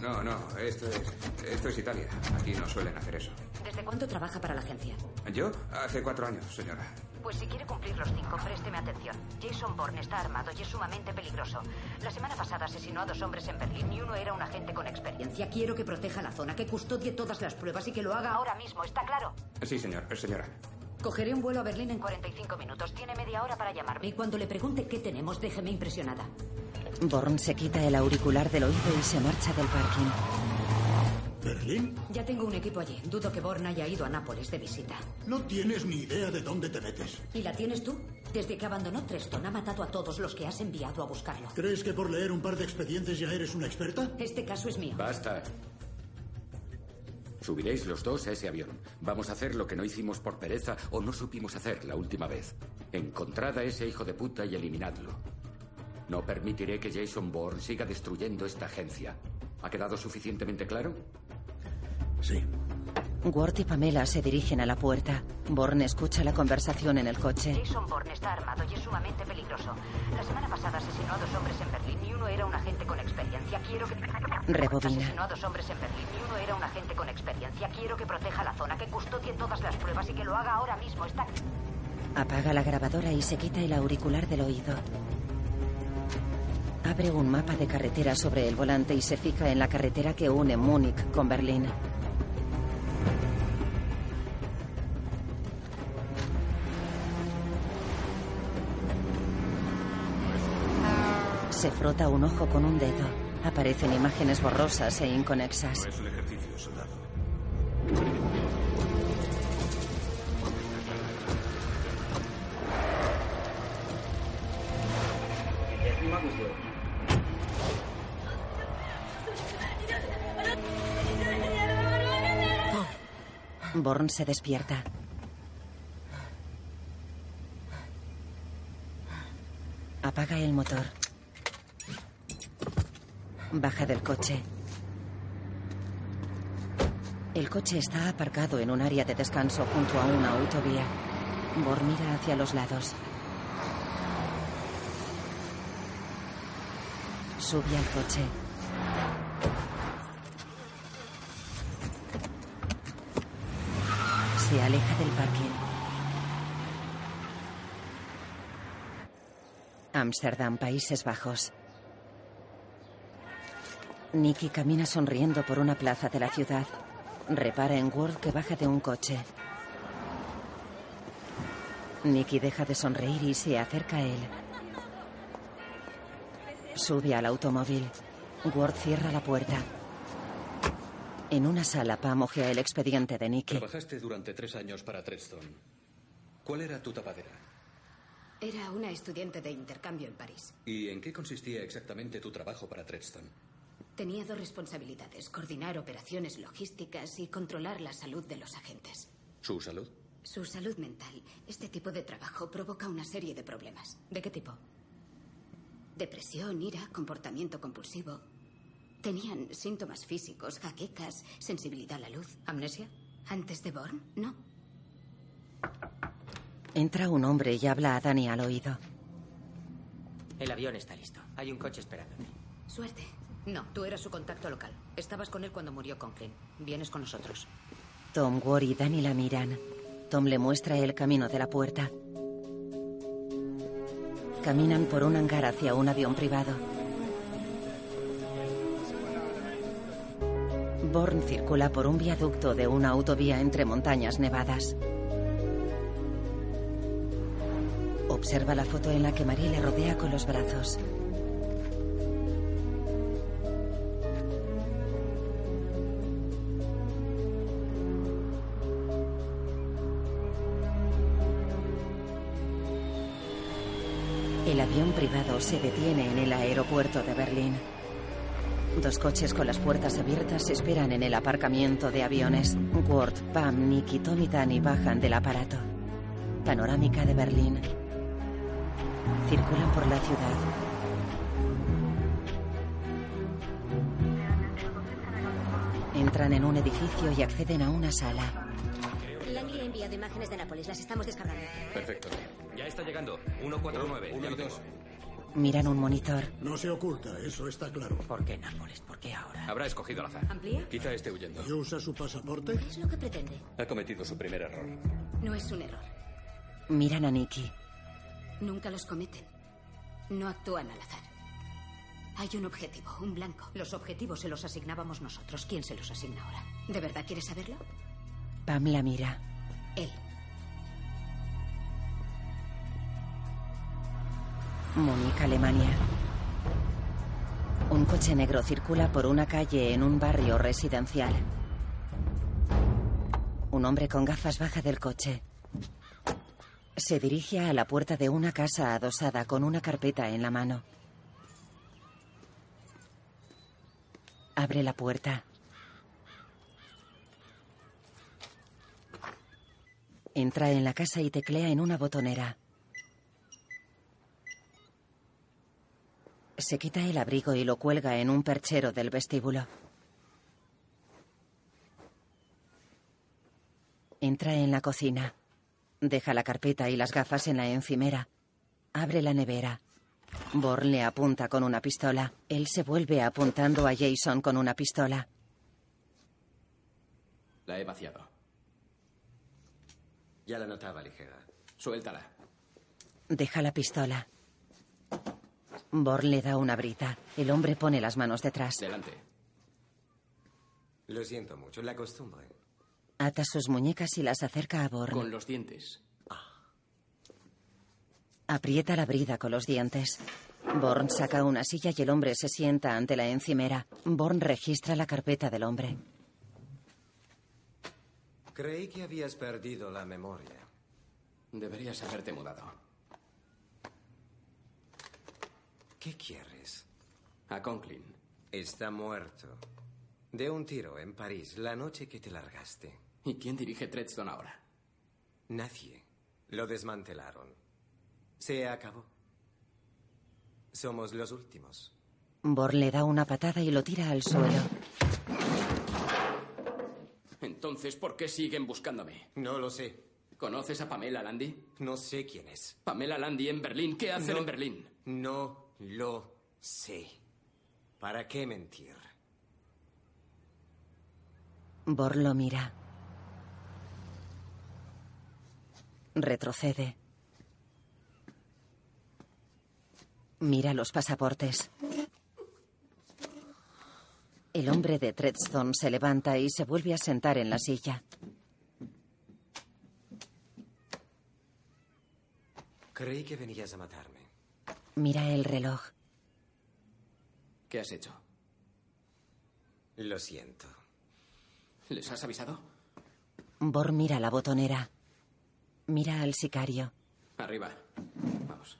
Speaker 8: No, no, esto es, esto es Italia. Aquí no suelen hacer eso.
Speaker 4: ¿Desde cuánto trabaja para la agencia?
Speaker 8: ¿Yo? Hace cuatro años, señora.
Speaker 4: Pues si quiere cumplir los cinco, présteme atención. Jason Bourne está armado y es sumamente peligroso. La semana pasada asesinó a dos hombres en Berlín y uno era un agente con experiencia. Quiero que proteja la zona, que custodie todas las pruebas y que lo haga ahora mismo. ¿Está claro?
Speaker 8: Sí, señor, señora.
Speaker 4: Cogeré un vuelo a Berlín en 45 minutos. Tiene media hora para llamarme y cuando le pregunte qué tenemos, déjeme impresionada.
Speaker 1: Born se quita el auricular del oído y se marcha del parking.
Speaker 16: ¿Berlín?
Speaker 4: Ya tengo un equipo allí. Dudo que Born haya ido a Nápoles de visita.
Speaker 16: No tienes ni idea de dónde te metes.
Speaker 4: ¿Y la tienes tú? Desde que abandonó Treston ha matado a todos los que has enviado a buscarlo.
Speaker 16: ¿Crees que por leer un par de expedientes ya eres una experta?
Speaker 4: Este caso es mío.
Speaker 8: Basta. Subiréis los dos a ese avión. Vamos a hacer lo que no hicimos por pereza o no supimos hacer la última vez. Encontrad a ese hijo de puta y eliminadlo. No permitiré que Jason Bourne siga destruyendo esta agencia. ¿Ha quedado suficientemente claro?
Speaker 16: Sí.
Speaker 1: Ward y Pamela se dirigen a la puerta. Bourne escucha la conversación en el coche.
Speaker 4: Jason Bourne está armado y es sumamente peligroso. La semana pasada asesinó a dos hombres en Berlín y uno era un agente con experiencia. Quiero que...
Speaker 1: Rebobina.
Speaker 4: Asesinó a dos hombres en Berlín y uno era un agente con experiencia. Quiero que proteja la zona, que custodie todas las pruebas y que lo haga ahora mismo. Está...
Speaker 1: Apaga la grabadora y se quita el auricular del oído. Abre un mapa de carretera sobre el volante y se fija en la carretera que une Múnich con Berlín. Se frota un ojo con un dedo. Aparecen imágenes borrosas e inconexas.
Speaker 18: No es un ejercicio, soldado.
Speaker 1: Born se despierta. Apaga el motor. Baja del coche. El coche está aparcado en un área de descanso junto a una autovía. Mira hacia los lados. Sube al coche. Se aleja del parque. Ámsterdam, Países Bajos. Nicky camina sonriendo por una plaza de la ciudad. Repara en Ward que baja de un coche. Nicky deja de sonreír y se acerca a él. Sube al automóvil. Ward cierra la puerta. En una sala, Pam ojea el expediente de Nicky.
Speaker 5: Trabajaste durante tres años para Treston. ¿Cuál era tu tapadera?
Speaker 4: Era una estudiante de intercambio en París.
Speaker 5: ¿Y en qué consistía exactamente tu trabajo para Treston?
Speaker 4: Tenía dos responsabilidades, coordinar operaciones logísticas y controlar la salud de los agentes.
Speaker 5: ¿Su salud?
Speaker 4: Su salud mental. Este tipo de trabajo provoca una serie de problemas. ¿De qué tipo? Depresión, ira, comportamiento compulsivo. Tenían síntomas físicos, jaquecas, sensibilidad a la luz.
Speaker 19: ¿Amnesia?
Speaker 4: ¿Antes de Born? No.
Speaker 1: Entra un hombre y habla a Dani al oído.
Speaker 17: El avión está listo. Hay un coche esperándote.
Speaker 4: Suerte.
Speaker 19: No, tú eras su contacto local. Estabas con él cuando murió Conklin. Vienes con nosotros.
Speaker 1: Tom, Ward y Dani la miran. Tom le muestra el camino de la puerta. Caminan por un hangar hacia un avión privado. Born circula por un viaducto de una autovía entre montañas nevadas. Observa la foto en la que Marie le rodea con los brazos. Se detiene en el aeropuerto de Berlín. Dos coches con las puertas abiertas esperan en el aparcamiento de aviones. Ward, Pam, Nick y Tommy Tani bajan del aparato. Panorámica de Berlín. Circulan por la ciudad. Entran en un edificio y acceden a una sala.
Speaker 4: Langley ha enviado imágenes de Nápoles. Las estamos descargando.
Speaker 5: Perfecto.
Speaker 2: Ya está llegando. 149. ya lo tengo.
Speaker 1: Miran un monitor.
Speaker 16: No se oculta, eso está claro.
Speaker 11: ¿Por qué Nápoles? ¿Por qué ahora?
Speaker 5: Habrá escogido al azar.
Speaker 4: ¿Amplía?
Speaker 5: Quizá esté huyendo.
Speaker 16: ¿Y usa su pasaporte?
Speaker 4: ¿Qué es lo que pretende?
Speaker 5: Ha cometido su primer error.
Speaker 4: No es un error.
Speaker 1: Miran a Nicky.
Speaker 4: Nunca los cometen. No actúan al azar. Hay un objetivo, un blanco.
Speaker 20: Los objetivos se los asignábamos nosotros. ¿Quién se los asigna ahora?
Speaker 4: ¿De verdad quieres saberlo?
Speaker 1: Pam la mira.
Speaker 4: Él.
Speaker 1: Múnich, Alemania. Un coche negro circula por una calle en un barrio residencial. Un hombre con gafas baja del coche. Se dirige a la puerta de una casa adosada con una carpeta en la mano. Abre la puerta. Entra en la casa y teclea en una botonera. Se quita el abrigo y lo cuelga en un perchero del vestíbulo. Entra en la cocina. Deja la carpeta y las gafas en la encimera. Abre la nevera. Born le apunta con una pistola. Él se vuelve apuntando a Jason con una pistola.
Speaker 2: La he vaciado.
Speaker 11: Ya la notaba ligera.
Speaker 2: Suéltala.
Speaker 1: Deja la pistola. Born le da una brita. El hombre pone las manos detrás.
Speaker 2: Delante.
Speaker 11: Lo siento mucho, la costumbre.
Speaker 1: Ata sus muñecas y las acerca a Born.
Speaker 2: Con los dientes.
Speaker 1: Aprieta la brida con los dientes. Born saca una silla y el hombre se sienta ante la encimera. Born registra la carpeta del hombre.
Speaker 11: Creí que habías perdido la memoria.
Speaker 2: Deberías haberte mudado.
Speaker 11: ¿Qué quieres?
Speaker 2: A Conklin.
Speaker 11: Está muerto. De un tiro en París la noche que te largaste.
Speaker 2: ¿Y quién dirige Treadstone ahora?
Speaker 11: Nadie. Lo desmantelaron. Se acabó. Somos los últimos.
Speaker 1: Born le da una patada y lo tira al suelo.
Speaker 2: Entonces, ¿por qué siguen buscándome?
Speaker 11: No lo sé.
Speaker 2: ¿Conoces a Pamela Landy?
Speaker 11: No sé quién es.
Speaker 2: Pamela Landy en Berlín. ¿Qué hacen
Speaker 11: No.
Speaker 2: en Berlín?
Speaker 11: No lo sé. ¿Para qué mentir?
Speaker 1: Born lo mira. Retrocede. Mira los pasaportes. El hombre de Treadstone se levanta y se vuelve a sentar en la silla.
Speaker 11: Creí que venías a matarme.
Speaker 1: Mira el reloj.
Speaker 2: ¿Qué has hecho?
Speaker 11: Lo siento.
Speaker 2: ¿Les has avisado?
Speaker 1: Born mira la botonera. Mira al sicario.
Speaker 2: Arriba. Vamos.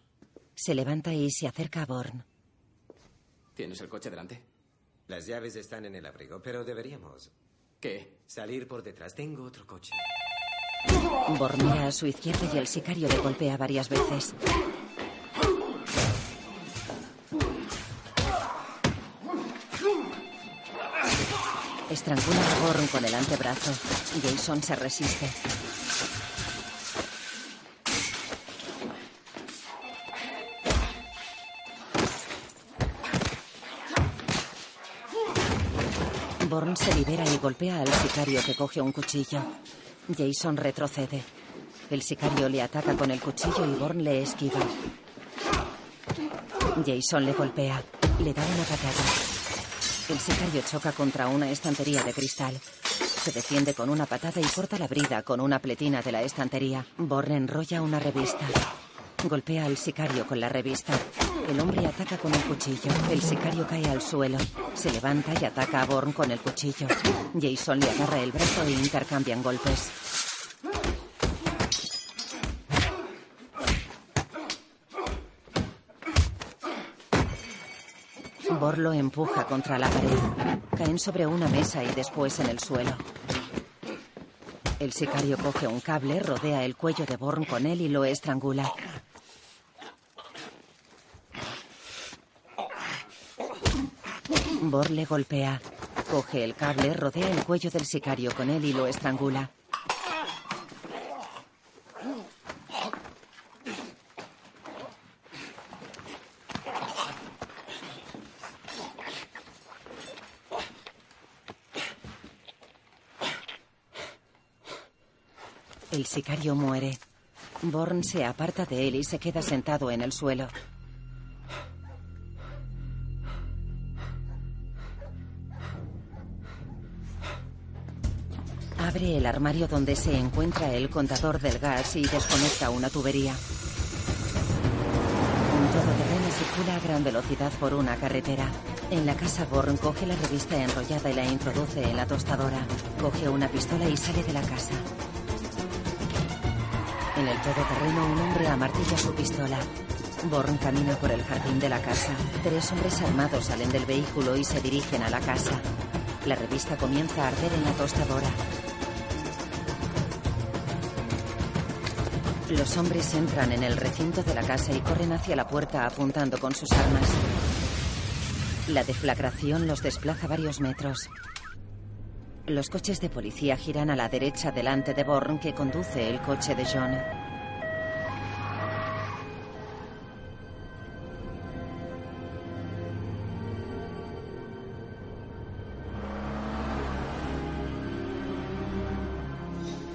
Speaker 1: Se levanta y se acerca a Born.
Speaker 2: ¿Tienes el coche delante?
Speaker 11: Las llaves están en el abrigo, pero deberíamos.
Speaker 2: ¿Qué?
Speaker 11: Salir por detrás. Tengo otro coche.
Speaker 1: Born mira a su izquierda y el sicario le golpea varias veces. Estrangula a Born con el antebrazo. Jason se resiste. Born se libera y golpea al sicario que coge un cuchillo. Jason retrocede. El sicario le ataca con el cuchillo y Born le esquiva. Jason le golpea. Le da una patada. El sicario choca contra una estantería de cristal. Se defiende con una patada y corta la brida con una pletina de la estantería. Born enrolla una revista. Golpea al sicario con la revista. El hombre ataca con un cuchillo. El sicario cae al suelo. Se levanta y ataca a Born con el cuchillo. Jason le agarra el brazo e intercambian golpes. Bor lo empuja contra la pared. Caen sobre una mesa y después en el suelo. El sicario coge un cable, rodea el cuello de Born con él y lo estrangula. Bor le golpea. Coge el cable, rodea el cuello del sicario con él y lo estrangula. El sicario muere. Born se aparta de él y se queda sentado en el suelo. Abre el armario donde se encuentra el contador del gas y desconecta una tubería. Un todoterreno circula a gran velocidad por una carretera. En la casa, Born coge la revista enrollada y la introduce en la tostadora. Coge una pistola y sale de la casa. En el todoterreno, un hombre amartilla su pistola. Born camina por el jardín de la casa. Tres hombres armados salen del vehículo y se dirigen a la casa. La revista comienza a arder en la tostadora. Los hombres entran en el recinto de la casa y corren hacia la puerta apuntando con sus armas. La deflagración los desplaza varios metros. Los coches de policía giran a la derecha delante de Born que conduce el coche de John.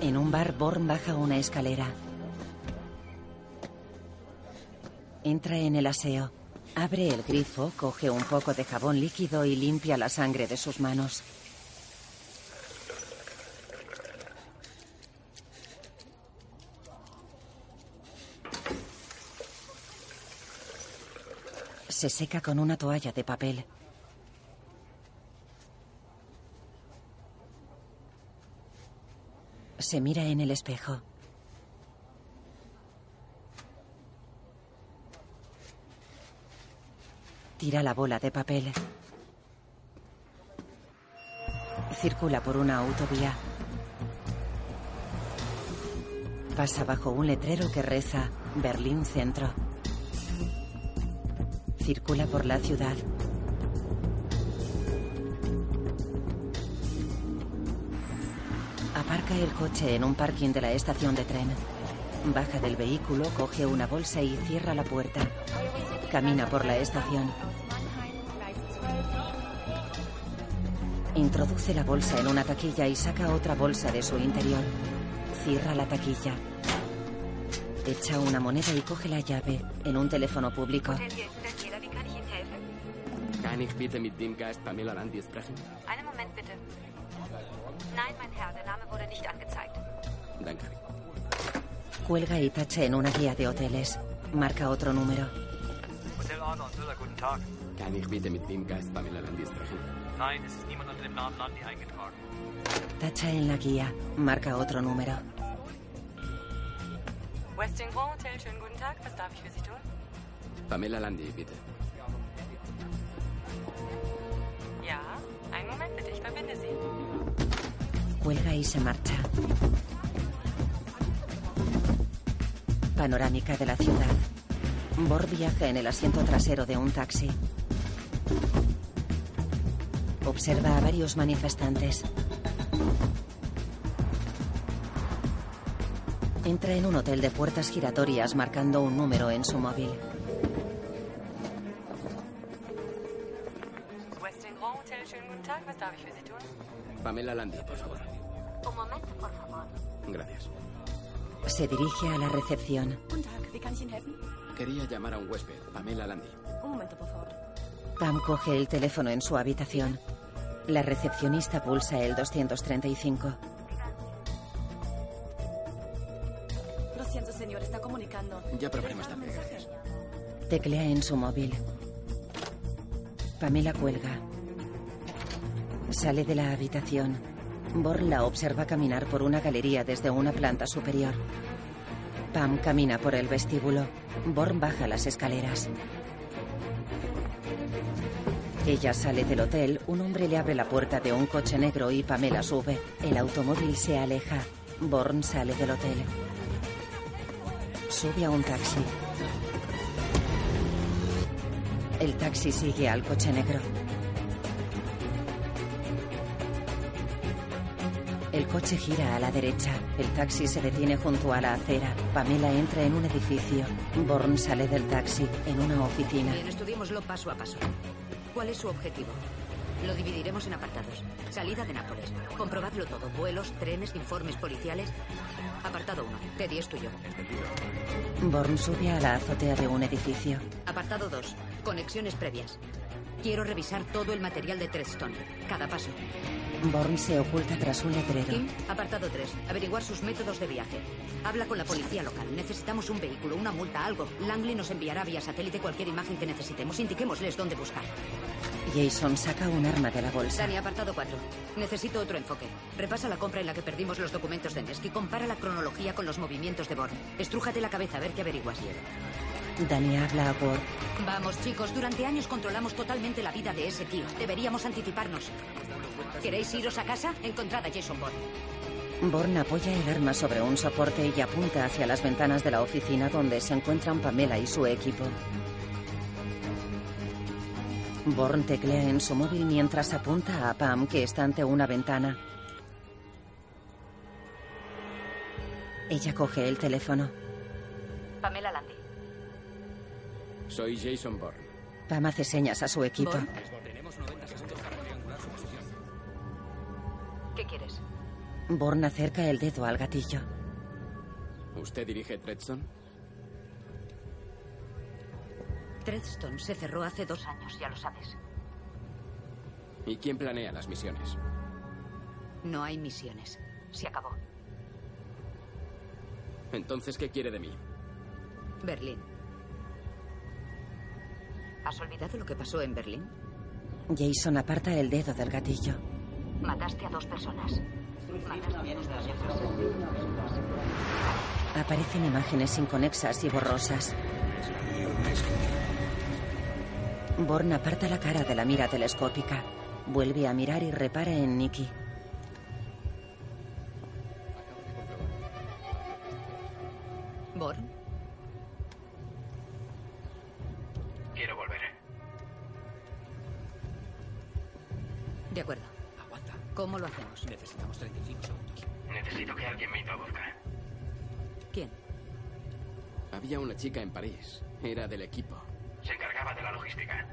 Speaker 1: En un bar, Born baja una escalera. Entra en el aseo. Abre el grifo, coge un poco de jabón líquido y limpia la sangre de sus manos. Se seca con una toalla de papel. Se mira en el espejo. Tira la bola de papel. Circula por una autovía. Pasa bajo un letrero que reza Berlín Centro. Circula por la ciudad. Aparca el coche en un parking de la estación de tren. Baja del vehículo, coge una bolsa y cierra la puerta. Camina por la estación. Introduce la bolsa en una taquilla y saca otra bolsa de su interior. Cierra la taquilla. Echa una moneda y coge la llave en un teléfono público.
Speaker 2: Kann ich bitte mit dem Geist Pamela Landi sprechen?
Speaker 21: Einen Moment bitte. Nein, mein Herr, der Name wurde nicht angezeigt.
Speaker 2: Danke.
Speaker 1: Cuelga y tacha en una guía de hoteles. Marca otro número.
Speaker 22: Hotel Arnold, Müller, guten Tag.
Speaker 2: Kann ich bitte mit dem Geist Pamela Landi sprechen?
Speaker 22: Nein, es ist niemand unter dem Namen Landi eingetragen.
Speaker 1: Tacha en la guía. Marca otro número.
Speaker 21: Westin Grand Hotel, schönen guten Tag. Was darf ich für Sie tun?
Speaker 2: Pamela Landi, bitte.
Speaker 1: Cuelga y se marcha. Panorámica de la ciudad. Bor viaja en el asiento trasero de un taxi. Observa a varios manifestantes. Entra en un hotel de puertas giratorias marcando un número en su móvil.
Speaker 2: Pamela Landi, por favor.
Speaker 21: Un momento, por favor.
Speaker 2: Gracias.
Speaker 1: Se dirige a la recepción.
Speaker 21: Guten Tag, wie kann ich Ihnen helfen?
Speaker 2: Quería llamar a un huésped, Pamela Landi.
Speaker 21: Un momento, por favor.
Speaker 1: Pam coge el teléfono en su habitación. La recepcionista pulsa el 235.
Speaker 21: Lo siento, señor, está comunicando.
Speaker 2: Ya tarde, gracias.
Speaker 1: Teclea en su móvil. Pamela cuelga. Sale de la habitación. Bor la observa caminar por una galería desde una planta superior. Pam camina por el vestíbulo. Born baja las escaleras. Ella sale del hotel, un hombre le abre la puerta de un coche negro y Pamela sube. El automóvil se aleja. Born sale del hotel. Sube a un taxi. El taxi sigue al coche negro. El coche gira a la derecha. El taxi se detiene junto a la acera. Pamela entra en un edificio. Born sale del taxi en una oficina.
Speaker 4: Bien, estudiémoslo paso a paso. ¿Cuál es su objetivo? Lo dividiremos en apartados. Salida de Nápoles. Comprobadlo todo. Vuelos, trenes, informes policiales. Apartado 1. Teddy es tuyo.
Speaker 1: Born sube a la azotea de un edificio.
Speaker 4: Apartado 2. Conexiones previas. Quiero revisar todo el material de Treadstone. Cada paso.
Speaker 1: Born se oculta tras un letrero.
Speaker 4: Kim, apartado 3. Averiguar sus métodos de viaje. Habla con la policía local. Necesitamos un vehículo, una multa, algo. Langley nos enviará vía satélite cualquier imagen que necesitemos. Indiquémosles dónde buscar.
Speaker 1: Jason saca un arma de la bolsa.
Speaker 4: Dani, apartado 4. Necesito otro enfoque. Repasa la compra en la que perdimos los documentos de Nesky. Compara la cronología con los movimientos de Born. Estrújate la cabeza a ver qué averiguas.
Speaker 1: Dani habla a Born.
Speaker 4: Vamos, chicos. Durante años controlamos totalmente la vida de ese tío. Deberíamos anticiparnos. ¿Queréis iros a casa? Encontrad a Jason Bourne.
Speaker 1: Born apoya el arma sobre un soporte y apunta hacia las ventanas de la oficina donde se encuentran Pamela y su equipo. Born teclea en su móvil mientras apunta a Pam, que está ante una ventana. Ella coge el teléfono.
Speaker 4: Pamela Landy.
Speaker 2: Soy Jason Bourne.
Speaker 1: Pam hace señas a su equipo.
Speaker 4: Born.
Speaker 1: Born acerca el dedo al gatillo.
Speaker 2: ¿Usted dirige Treadstone?
Speaker 4: Treadstone se cerró hace dos años, ya lo sabes.
Speaker 2: ¿Y quién planea las misiones?
Speaker 4: No hay misiones. Se acabó.
Speaker 2: Entonces, ¿qué quiere de mí?
Speaker 4: Berlín. ¿Has olvidado lo que pasó en Berlín?
Speaker 1: Jason aparta el dedo del gatillo.
Speaker 4: Mataste a dos personas.
Speaker 1: Aparecen imágenes inconexas y borrosas. Born aparta la cara de la mira telescópica. Vuelve a mirar y repara en Nicky.
Speaker 4: Born.
Speaker 9: Quiero volver.
Speaker 4: De acuerdo. ¿Cómo lo hacemos?
Speaker 10: Necesitamos 35 segundos.
Speaker 9: Necesito que alguien me introduzca.
Speaker 4: ¿Quién?
Speaker 2: Había una chica en París. Era del equipo.
Speaker 9: Se encargaba de la logística.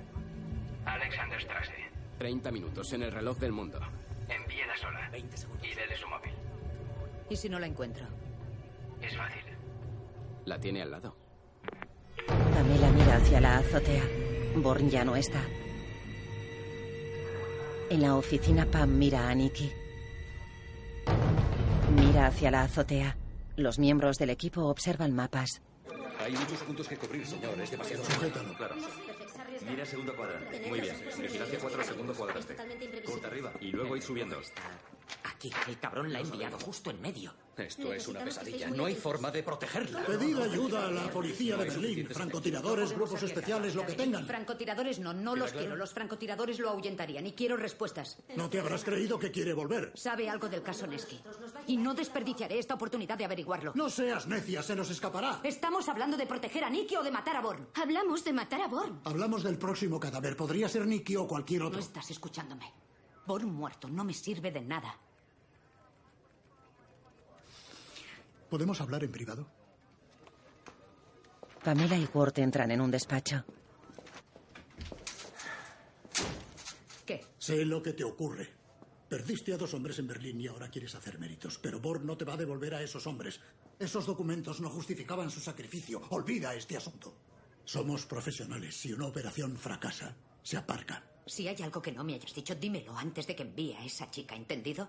Speaker 9: Alexander Strasse.
Speaker 2: 30 minutos en el reloj del mundo.
Speaker 9: Envíela sola.
Speaker 10: 20 segundos.
Speaker 9: Y dele su móvil.
Speaker 4: ¿Y si no la encuentro?
Speaker 9: Es fácil.
Speaker 2: ¿La tiene al lado?
Speaker 1: Pamela mira hacia la azotea. Born ya no está. En la oficina, Pam mira a Nicky. Mira hacia la azotea. Los miembros del equipo observan mapas.
Speaker 5: Hay muchos puntos que cubrir, señor. Es demasiado.
Speaker 16: Sujétalo.
Speaker 5: Claro.
Speaker 7: Mira segundo cuadrante.
Speaker 5: Muy bien. Vigilancia 4, segundo cuadrante. Corta arriba. Y luego ir subiendo.
Speaker 17: Aquí, el cabrón la ha enviado justo en medio.
Speaker 5: Esto es una pesadilla. No hay forma de protegerla.
Speaker 16: Pedid ayuda a la policía de Berlín, francotiradores, grupos especiales, lo que tengan.
Speaker 4: Francotiradores no, no los quiero. Los francotiradores lo ahuyentarían y quiero respuestas.
Speaker 16: No te habrás creído que quiere volver.
Speaker 4: Sabe algo del caso Nesky. Y no desperdiciaré esta oportunidad de averiguarlo.
Speaker 16: No seas necia, se nos escapará.
Speaker 4: ¿Estamos hablando de proteger a Nicky o de matar a Born?
Speaker 12: Hablamos de matar a Born.
Speaker 16: Hablamos del próximo cadáver. Podría ser Nicky o cualquier
Speaker 4: No
Speaker 16: otro.
Speaker 4: estás escuchándome. Born muerto no me sirve de nada.
Speaker 16: ¿Podemos hablar en privado?
Speaker 1: Pamela y Ward entran en un despacho.
Speaker 4: ¿Qué?
Speaker 16: Sé lo que te ocurre. Perdiste a dos hombres en Berlín y ahora quieres hacer méritos. Pero Born no te va a devolver a esos hombres. Esos documentos no justificaban su sacrificio. Olvida este asunto. Somos profesionales. Si una operación fracasa, se aparcan.
Speaker 4: Si hay algo que no me hayas dicho, dímelo antes de que envíe a esa chica, ¿entendido?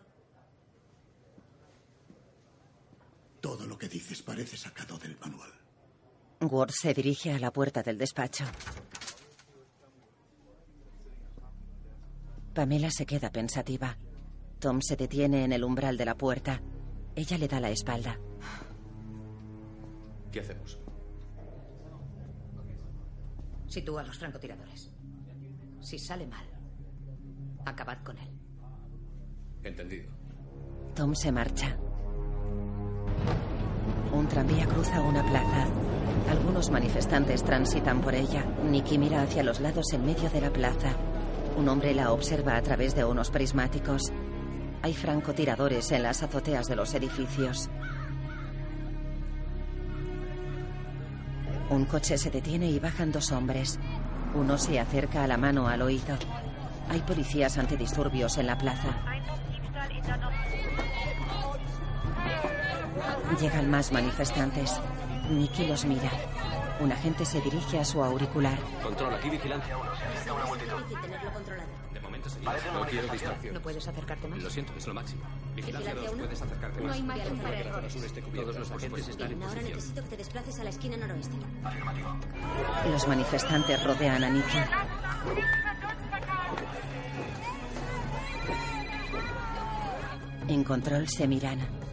Speaker 16: Todo lo que dices parece sacado del manual.
Speaker 1: Ward se dirige a la puerta del despacho. Pamela se queda pensativa. Tom se detiene en el umbral de la puerta. Ella le da la espalda.
Speaker 5: ¿Qué hacemos?
Speaker 4: Sitúa a los francotiradores. Si sale mal, acabad con él.
Speaker 5: Entendido.
Speaker 1: Tom se marcha. Un tranvía cruza una plaza. Algunos manifestantes transitan por ella. Nicky mira hacia los lados en medio de la plaza. Un hombre la observa a través de unos prismáticos. Hay francotiradores en las azoteas de los edificios. Un coche se detiene y bajan dos hombres. Uno se acerca a la mano al oído. Hay policías antidisturbios en la plaza. Llegan más manifestantes. Nicky los mira. Un agente se dirige a su auricular.
Speaker 5: Control, aquí vigilancia 1. Se acerca una multitud. De momento sí. No quiero distracción.
Speaker 4: ¿No puedes acercarte más?
Speaker 5: Lo siento, es lo máximo. Vigilancia 2, puedes acercarte más.
Speaker 12: No hay margen para
Speaker 5: esté cubierta. Todos los agentes están en
Speaker 12: Ahora necesito que te desplaces a la esquina noroeste.
Speaker 1: Los manifestantes rodean a Nicky. En control se miran.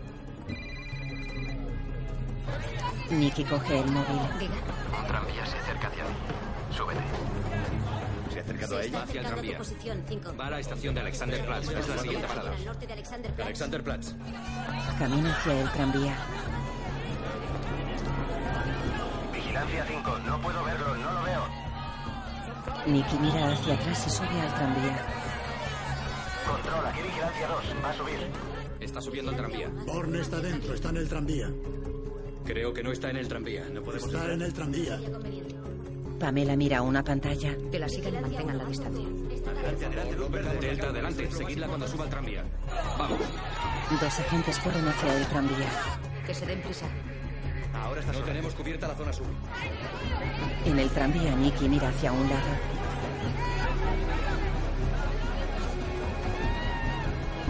Speaker 1: Nicky coge el móvil.
Speaker 9: Un tranvía se acerca hacia mí. Súbete.
Speaker 7: ¿Se ha acercado a
Speaker 12: Está
Speaker 7: ella?
Speaker 5: Hacia el
Speaker 12: a
Speaker 5: tranvía.
Speaker 12: posición 5.
Speaker 5: Va a la estación de Alexanderplatz. Es la siguiente parada.
Speaker 12: Al norte de Alexanderplatz.
Speaker 5: Alexanderplatz.
Speaker 1: Camina hacia el tranvía.
Speaker 9: Vigilancia 5. No puedo verlo, no lo veo.
Speaker 1: Nicky mira hacia atrás y sube al tranvía.
Speaker 9: Control, aquí vigilancia 2. Va a subir.
Speaker 5: Está subiendo el tranvía.
Speaker 16: Born está dentro, está en el tranvía.
Speaker 5: Creo que no está en el tranvía. No podemos
Speaker 16: Está en el tranvía.
Speaker 1: Pamela mira una pantalla.
Speaker 4: Que la sigan y mantengan la distancia.
Speaker 5: Delta, adelante. Seguidla cuando suba el tranvía. Vamos.
Speaker 1: Dos agentes corren hacia el tranvía.
Speaker 4: Que se den prisa.
Speaker 5: Ahora está no tenemos cubierta la zona sur.
Speaker 1: En el tranvía, Nicky mira hacia un lado.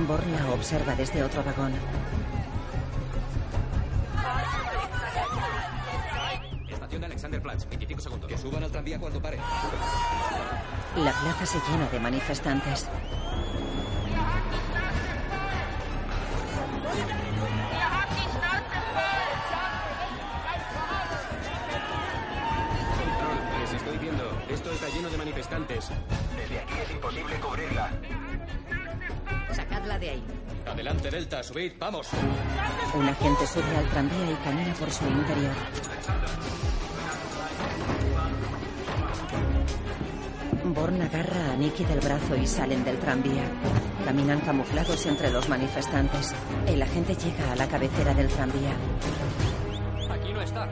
Speaker 1: Born la observa desde otro vagón.
Speaker 5: Estación de Alexanderplatz. 25 segundos. Que suban al tranvía cuando pare.
Speaker 1: La plaza se llena de manifestantes.
Speaker 2: Control, les estoy viendo. Esto está lleno de manifestantes.
Speaker 9: Desde aquí es imposible cubrirla.
Speaker 4: Sacadla de ahí.
Speaker 5: Adelante, Delta. Subid. Vamos.
Speaker 1: Un agente sube al tranvía y camina por su interior. Born agarra a Nicky del brazo y salen del tranvía. Caminan camuflados entre los manifestantes. El agente llega a la cabecera del tranvía.
Speaker 10: Aquí no está.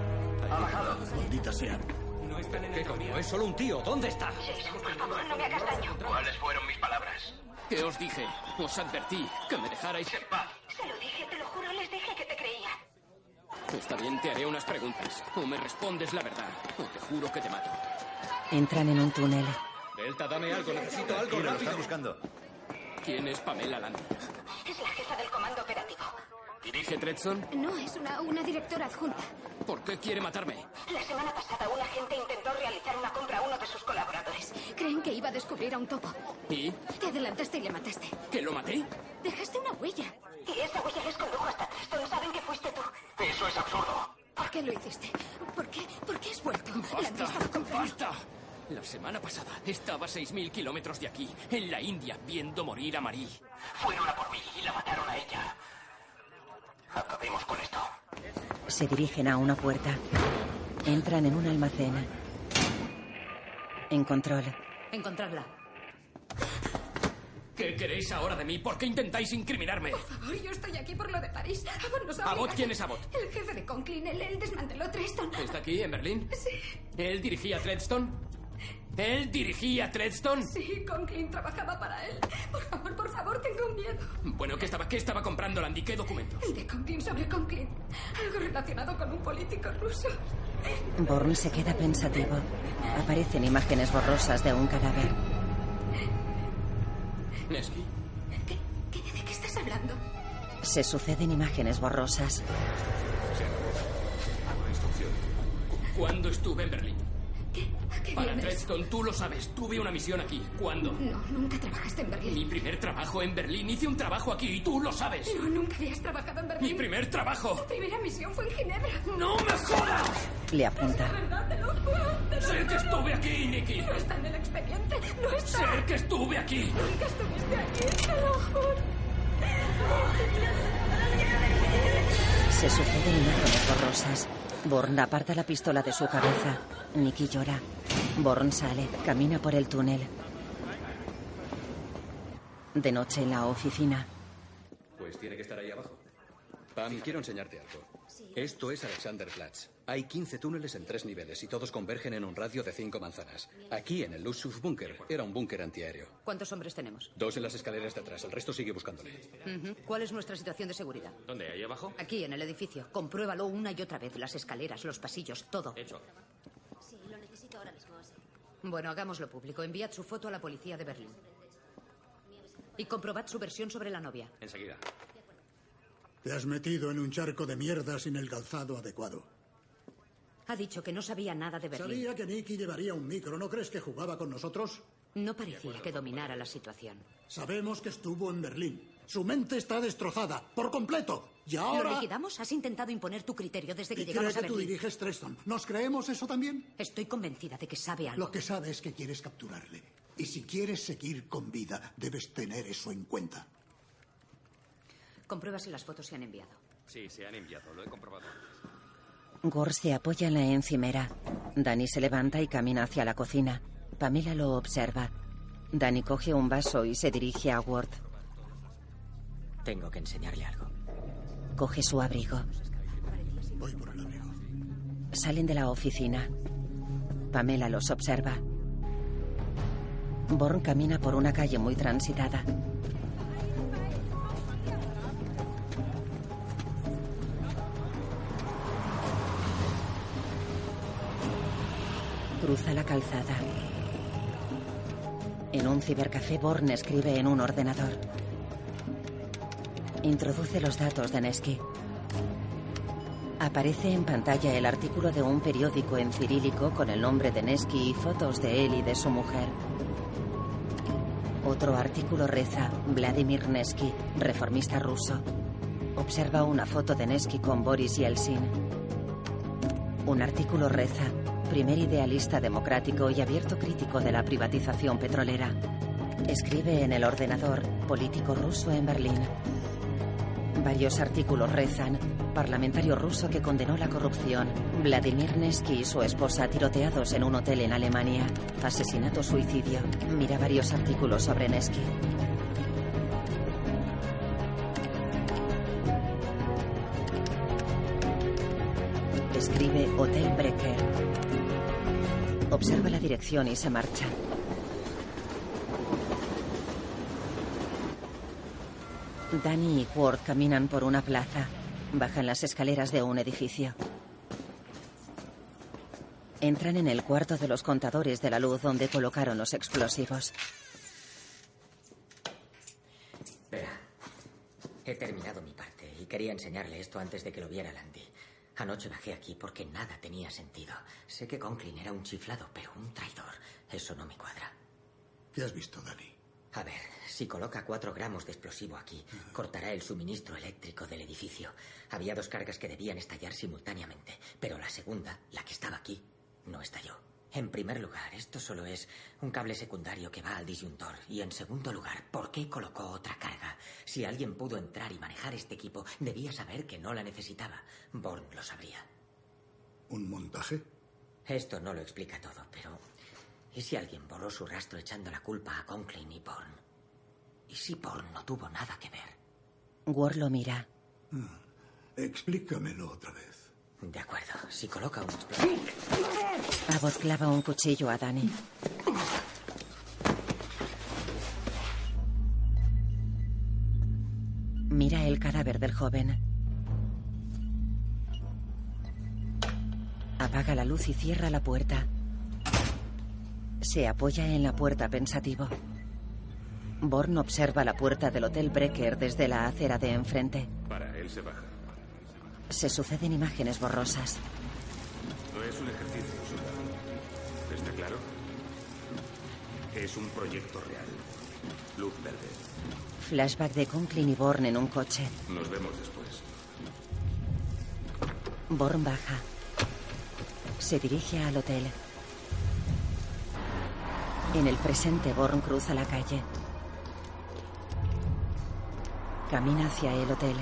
Speaker 16: Maldita sea.
Speaker 5: No está en el ¿Qué coño? Es solo un tío. ¿Dónde está?
Speaker 21: Por favor, no me hagas daño.
Speaker 9: ¿Cuáles fueron mis palabras?
Speaker 2: ¿Qué os dije? Os advertí que me dejarais en paz.
Speaker 21: Se lo dije, te lo juro, les dije que te creía.
Speaker 2: Está bien, te haré unas preguntas. O me respondes la verdad, o te juro que te mato.
Speaker 1: Entran en un túnel.
Speaker 5: Delta, dame algo. Necesito algo.
Speaker 7: ¿Quién lo
Speaker 5: rápido.
Speaker 7: estás buscando?
Speaker 2: ¿Quién es Pamela Land?
Speaker 21: Es la jefa del comando operativo.
Speaker 2: ¿Dirige Tredson?
Speaker 12: No, es una, una directora adjunta.
Speaker 2: ¿Por qué quiere matarme?
Speaker 21: La semana pasada un agente intentó realizar una compra a uno de sus colaboradores.
Speaker 12: Creen que iba a descubrir a un topo.
Speaker 2: ¿Y?
Speaker 12: Te adelantaste y le mataste.
Speaker 2: ¿Que lo maté?
Speaker 12: Dejaste una huella.
Speaker 21: Y esa huella les condujo hasta Treston. Saben que fuiste tú.
Speaker 9: Eso es absurdo.
Speaker 12: ¿Por qué lo hiciste? ¿Por qué? ¿Por qué has vuelto? La
Speaker 2: ¡Basta!
Speaker 12: comprando.
Speaker 2: ¡Basta! La semana pasada estaba a 6.000 kilómetros de aquí, en la India, viendo morir a Marie.
Speaker 9: Fueron a por mí y la mataron a ella. Acabemos con esto.
Speaker 1: Se dirigen a una puerta. Entran en un almacén. En control.
Speaker 4: Encontrarla.
Speaker 2: ¿Qué queréis ahora de mí? ¿Por qué intentáis incriminarme?
Speaker 12: Por favor, yo estoy aquí por lo de París. Abbott nos ha
Speaker 2: ¿Abbott?
Speaker 12: obligado.
Speaker 2: ¿Quién es Abbott?
Speaker 12: El jefe de Conklin. Él, él desmanteló Treston.
Speaker 2: ¿Está aquí, en Berlín?
Speaker 12: Sí.
Speaker 2: ¿Él dirigía Tredston? ¿Él dirigía Tredston?
Speaker 12: Sí, Conklin trabajaba para él. Por favor, por favor, tengo miedo.
Speaker 2: Bueno, ¿qué estaba, qué estaba comprando Landy? ¿Qué documentos?
Speaker 12: El de Conklin sobre Conklin. Algo relacionado con un político ruso.
Speaker 1: Born se queda pensativo. Aparecen imágenes borrosas de un cadáver.
Speaker 2: Nesky.
Speaker 12: ¿Qué, qué, ¿De qué estás hablando?
Speaker 1: Se suceden imágenes borrosas.
Speaker 2: Se acabó. Hago la instrucción. ¿Cu- ¿Cuándo estuve en Berlín?
Speaker 12: Qué
Speaker 2: Para
Speaker 12: vienes?
Speaker 2: Tredston, tú lo sabes. Tuve una misión aquí. ¿Cuándo?
Speaker 12: No, nunca trabajaste en Berlín.
Speaker 2: Mi primer trabajo en Berlín. Hice un trabajo aquí y tú lo sabes.
Speaker 12: No, nunca habías trabajado en Berlín.
Speaker 2: Mi primer trabajo.
Speaker 12: Tu primera misión fue en Ginebra.
Speaker 2: ¡No me jodas!
Speaker 1: Le apunta.
Speaker 12: La verdad, te lo juro. te lo
Speaker 2: Sé que estuve aquí, Nicky.
Speaker 12: No está en el expediente. No está.
Speaker 2: Sé que estuve aquí.
Speaker 12: Nunca estuviste aquí, te lo juro.
Speaker 1: Se suceden imágenes borrosas. Born aparta la pistola de su cabeza. Nicky llora. Born sale, camina por el túnel. De noche en la oficina.
Speaker 5: Pues tiene que estar ahí abajo. Pam, quiero enseñarte algo. Esto es Alexanderplatz. Hay 15 túneles en tres niveles y todos convergen en un radio de cinco manzanas. Aquí, en el Bunker, era un búnker antiaéreo.
Speaker 4: ¿Cuántos hombres tenemos?
Speaker 5: Dos en las escaleras de atrás, el resto sigue buscándole.
Speaker 4: ¿Cuál es nuestra situación de seguridad?
Speaker 2: ¿Dónde? ¿Ahí abajo?
Speaker 4: Aquí, en el edificio. Compruébalo una y otra vez. Las escaleras, los pasillos, todo.
Speaker 2: Hecho.
Speaker 12: Sí, lo necesito ahora mismo.
Speaker 4: Bueno, hagámoslo público. Enviad su foto a la policía de Berlín. Y comprobad su versión sobre la novia.
Speaker 2: Enseguida.
Speaker 16: Te has metido en un charco de mierda sin el calzado adecuado.
Speaker 4: Ha dicho que no sabía nada de Berlín.
Speaker 16: Sabía que Nicky llevaría un micro. ¿No crees que jugaba con nosotros?
Speaker 4: No parecía que dominara la situación.
Speaker 16: Sabemos que estuvo en Berlín. Su mente está destrozada, por completo. Y
Speaker 4: ¿Lo
Speaker 16: ahora...
Speaker 4: liquidamos? Has intentado imponer tu criterio desde que
Speaker 16: ¿Y
Speaker 4: llegamos a
Speaker 16: que tú
Speaker 4: Berlín.
Speaker 16: diriges Treston? ¿Nos creemos eso también?
Speaker 4: Estoy convencida de que sabe algo.
Speaker 16: Lo que sabe es que quieres capturarle. Y si quieres seguir con vida, debes tener eso en cuenta.
Speaker 4: Comprueba si las fotos se han enviado.
Speaker 18: Sí, se han enviado, lo he comprobado.
Speaker 1: Gore se apoya en la encimera. Danny se levanta y camina hacia la cocina. Pamela lo observa. Danny coge un vaso y se dirige a Ward.
Speaker 17: Tengo que enseñarle algo.
Speaker 1: Coge su abrigo.
Speaker 16: Voy por el abrigo.
Speaker 1: Salen de la oficina. Pamela los observa. Born camina por una calle muy transitada. Cruza la calzada. En un cibercafé, Born escribe en un ordenador. Introduce los datos de Nesky. Aparece en pantalla el artículo de un periódico en cirílico con el nombre de Nesky y fotos de él y de su mujer. Otro artículo reza Vladimir Nesky, reformista ruso. Observa una foto de Nesky con Boris Yeltsin. Un artículo reza primer idealista democrático y abierto crítico de la privatización petrolera. Escribe en el ordenador político ruso en Berlín. Varios artículos rezan parlamentario ruso que condenó la corrupción, Vladimir Nesky y su esposa tiroteados en un hotel en Alemania, asesinato-suicidio. Mira varios artículos sobre Nesky. Escribe Hotel Brecker. Observa la dirección y se marcha. Danny y Ward caminan por una plaza. Bajan las escaleras de un edificio. Entran en el cuarto de los contadores de la luz donde colocaron los explosivos.
Speaker 17: Verá, he terminado mi parte y quería enseñarle esto antes de que lo viera Landy. Anoche bajé aquí porque nada tenía sentido. Sé que Conklin era un chiflado, pero un traidor. Eso no me cuadra.
Speaker 16: ¿Qué has visto, Danny?
Speaker 17: A ver, si coloca cuatro gramos de explosivo aquí, cortará el suministro eléctrico del edificio. Había dos cargas que debían estallar simultáneamente, pero la segunda, la que estaba aquí, no estalló. En primer lugar, esto solo es un cable secundario que va al disyuntor. Y en segundo lugar, ¿por qué colocó otra carga? Si alguien pudo entrar y manejar este equipo, debía saber que no la necesitaba. Born lo sabría.
Speaker 16: ¿Un montaje?
Speaker 17: Esto no lo explica todo, pero... ¿Y si alguien borró su rastro echando la culpa a Conklin y Born? ¿Y si Born no tuvo nada que ver?
Speaker 1: Ward lo mira.
Speaker 16: Explícamelo otra vez.
Speaker 17: De acuerdo, si coloca un explosivo...
Speaker 1: Abbott clava un cuchillo a Danny. Mira el cadáver del joven. Apaga la luz y cierra la puerta. Se apoya en la puerta pensativo. Born observa la puerta del Hotel Brecker desde la acera de enfrente.
Speaker 18: Para, él se baja.
Speaker 1: Se suceden imágenes borrosas.
Speaker 18: No es un ejercicio, soldado. claro? Es un proyecto real. Luz verde.
Speaker 1: Flashback de Conklin y Born en un coche.
Speaker 18: Nos vemos después.
Speaker 1: Born baja. Se dirige al hotel. En el presente, Born cruza la calle. Camina hacia el hotel.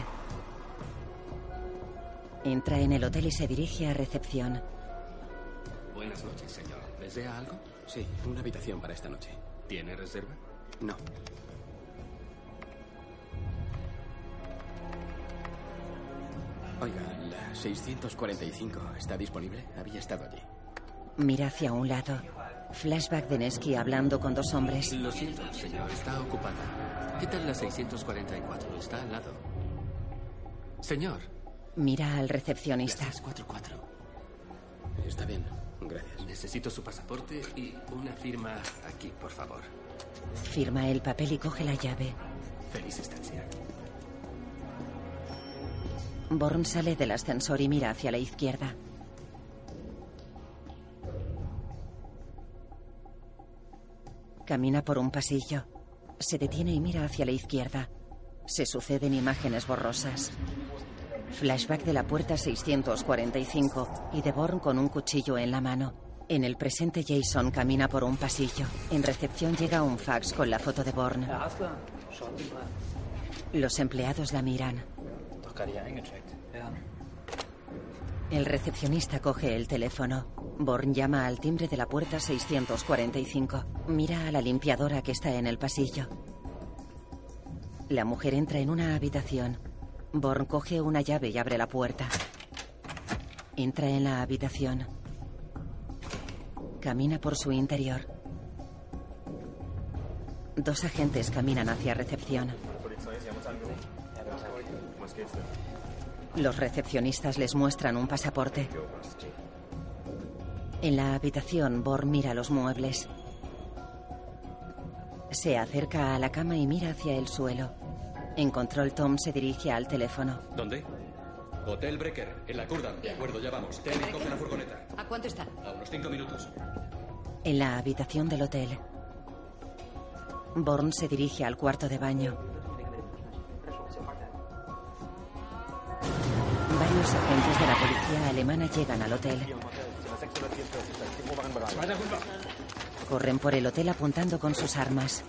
Speaker 1: Entra en el hotel y se dirige a recepción.
Speaker 10: Buenas noches, señor. ¿Desea algo? Sí, una habitación para esta noche. ¿Tiene reserva? No. Oiga, la 645 está disponible. Había estado allí.
Speaker 1: Mira hacia un lado. Flashback de Nesky hablando con dos hombres.
Speaker 10: Lo siento, señor, está ocupada. ¿Qué tal la 644? Está al lado. Señor.
Speaker 1: Mira al recepcionista.
Speaker 10: 644. Está bien, gracias. Necesito su pasaporte y una firma aquí, por favor.
Speaker 1: Firma el papel y coge la llave.
Speaker 10: Feliz estancia.
Speaker 1: Born sale del ascensor y mira hacia la izquierda. Camina por un pasillo. Se detiene y mira hacia la izquierda. Se suceden imágenes borrosas. Flashback de la puerta 645 y de Born con un cuchillo en la mano. En el presente Jason camina por un pasillo. En recepción llega un fax con la foto de Born. Los empleados la miran. El recepcionista coge el teléfono. Born llama al timbre de la puerta 645. Mira a la limpiadora que está en el pasillo. La mujer entra en una habitación. Born coge una llave y abre la puerta. Entra en la habitación. Camina por su interior. Dos agentes caminan hacia recepción. Los recepcionistas les muestran un pasaporte. En la habitación, Born mira los muebles. Se acerca a la cama y mira hacia el suelo. En control, Tom se dirige al teléfono.
Speaker 5: ¿Dónde? Hotel Brecker, en la curda. De acuerdo, ya vamos. Ten coge la furgoneta.
Speaker 4: ¿A cuánto está?
Speaker 5: A unos cinco minutos.
Speaker 1: En la habitación del hotel. Born se dirige al cuarto de baño. Varios agentes de la policía alemana llegan al hotel. Corren por el hotel apuntando con sus armas.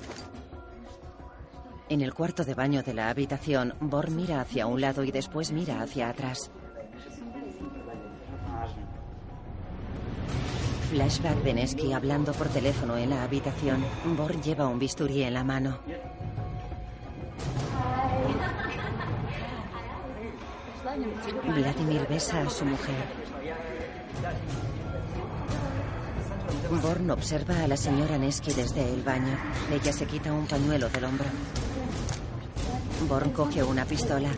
Speaker 1: En el cuarto de baño de la habitación, Born mira hacia un lado y después mira hacia atrás. Flashback de Nesky hablando por teléfono en la habitación. Born lleva un bisturí en la mano. Vladimir besa a su mujer. Born observa a la señora Nesky desde el baño. Ella se quita un pañuelo del hombro. Born coge una pistola.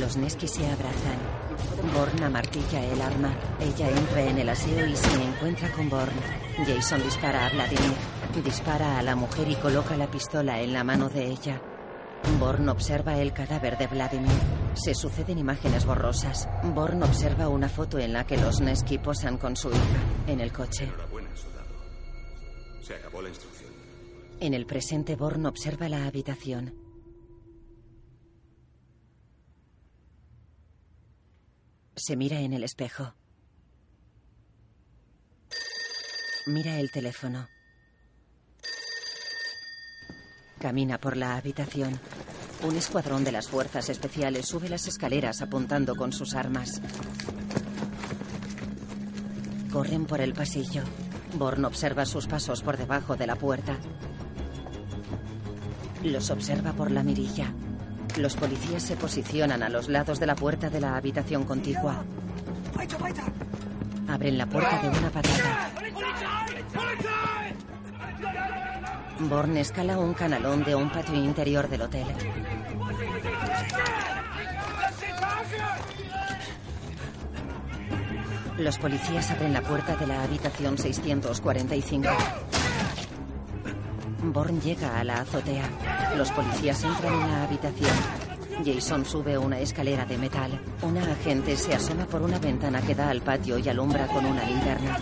Speaker 1: Los Nesky se abrazan. Born amartilla el arma. Ella entra en el aseo y se encuentra con Born. Jason dispara a Vladimir. Dispara a la mujer y coloca la pistola en la mano de ella. Born observa el cadáver de Vladimir. Se suceden imágenes borrosas. Born observa una foto en la que los Nesky posan con su hija en el coche.
Speaker 18: Enhorabuena, soldado. Se acabó la instrucción.
Speaker 1: En el presente, Born observa la habitación. Se mira en el espejo. Mira el teléfono. Camina por la habitación. Un escuadrón de las fuerzas especiales sube las escaleras apuntando con sus armas. Corren por el pasillo. Born observa sus pasos por debajo de la puerta. Los observa por la mirilla. Los policías se posicionan a los lados de la puerta de la habitación contigua. Abren la puerta de una patada. Born escala un canalón de un patio interior del hotel. Los policías abren la puerta de la habitación 645. Born llega a la azotea. Los policías entran en la habitación. Jason sube una escalera de metal. Una agente se asoma por una ventana que da al patio y alumbra con una linterna.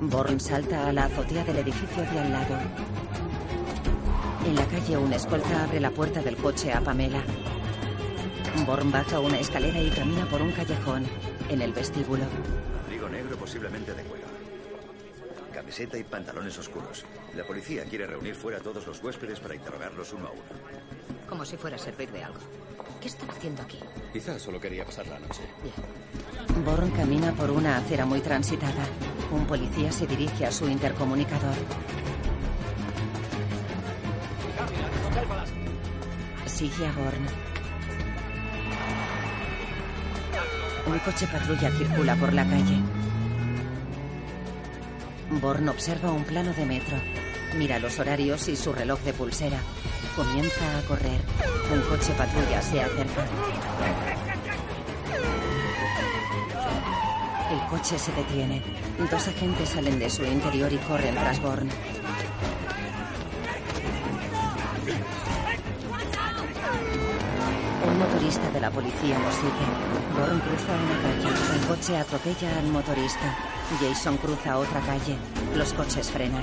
Speaker 1: Born salta a la azotea del edificio de al lado. En la calle, una escolta abre la puerta del coche a Pamela. Born baja una escalera y camina por un callejón. En el vestíbulo.
Speaker 7: Abrigo negro posiblemente de cuero. Camiseta y pantalones oscuros. La policía quiere reunir fuera a todos los huéspedes para interrogarlos uno a uno.
Speaker 4: Como si fuera a servir de algo. ¿Qué están haciendo aquí?
Speaker 5: Quizás solo quería pasar la noche.
Speaker 1: Born camina por una acera muy transitada. Un policía se dirige a su intercomunicador. Sigue a Born. Un coche patrulla circula por la calle. Born observa un plano de metro. Mira los horarios y su reloj de pulsera. Comienza a correr. Un coche patrulla se acerca. El coche se detiene. Dos agentes salen de su interior y corren tras Born. Motorista de la policía lo sigue. Born cruza una calle. El coche atropella al motorista. Jason cruza otra calle. Los coches frenan.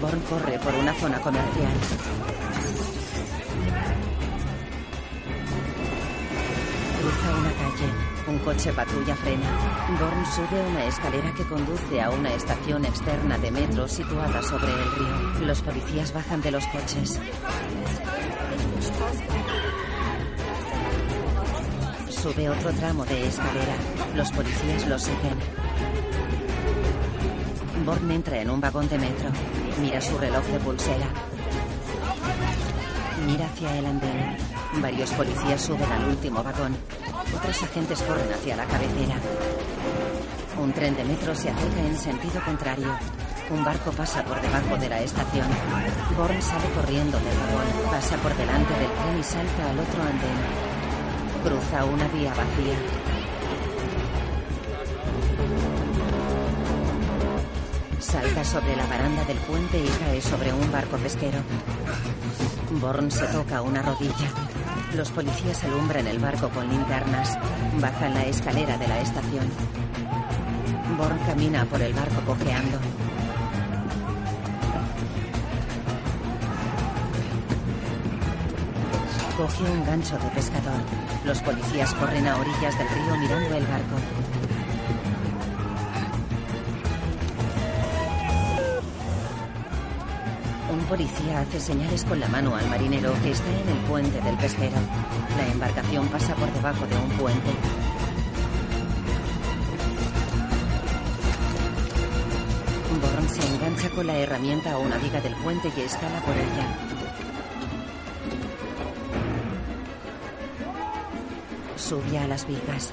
Speaker 1: Born corre por una zona comercial. Un coche patrulla frena. Born sube una escalera que conduce a una estación externa de metro situada sobre el río. Los policías bajan de los coches. Sube otro tramo de escalera. Los policías lo siguen. Born entra en un vagón de metro. Mira su reloj de pulsera. Mira hacia el andén. Varios policías suben al último vagón. Otros agentes corren hacia la cabecera. Un tren de metro se acerca en sentido contrario. Un barco pasa por debajo de la estación. Born sale corriendo del vagón, pasa por delante del tren y salta al otro andén. Cruza una vía vacía. Salta sobre la baranda del puente y cae sobre un barco pesquero. Born se toca una rodilla. Los policías alumbran el barco con linternas. Bajan la escalera de la estación. Born camina por el barco cojeando. Coge un gancho de pescador. Los policías corren a orillas del río mirando el barco. Policía hace señales con la mano al marinero que está en el puente del pesquero. La embarcación pasa por debajo de un puente. Born se engancha con la herramienta a una viga del puente y escala por ella. Sube a las vigas.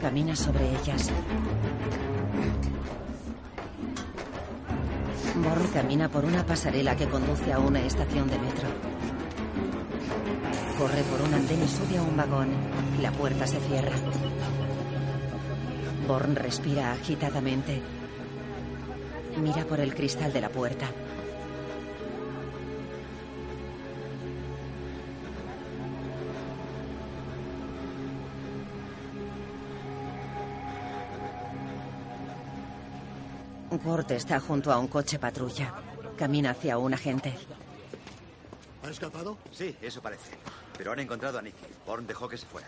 Speaker 1: Camina sobre ellas. Born camina por una pasarela que conduce a una estación de metro. Corre por un andén y sube a un vagón. La puerta se cierra. Born respira agitadamente. Mira por el cristal de la puerta. Gort está junto a un coche patrulla. Camina hacia un agente.
Speaker 16: ¿Ha escapado?
Speaker 7: Sí, eso parece. Pero han encontrado a Nicky. Born dejó que se fuera.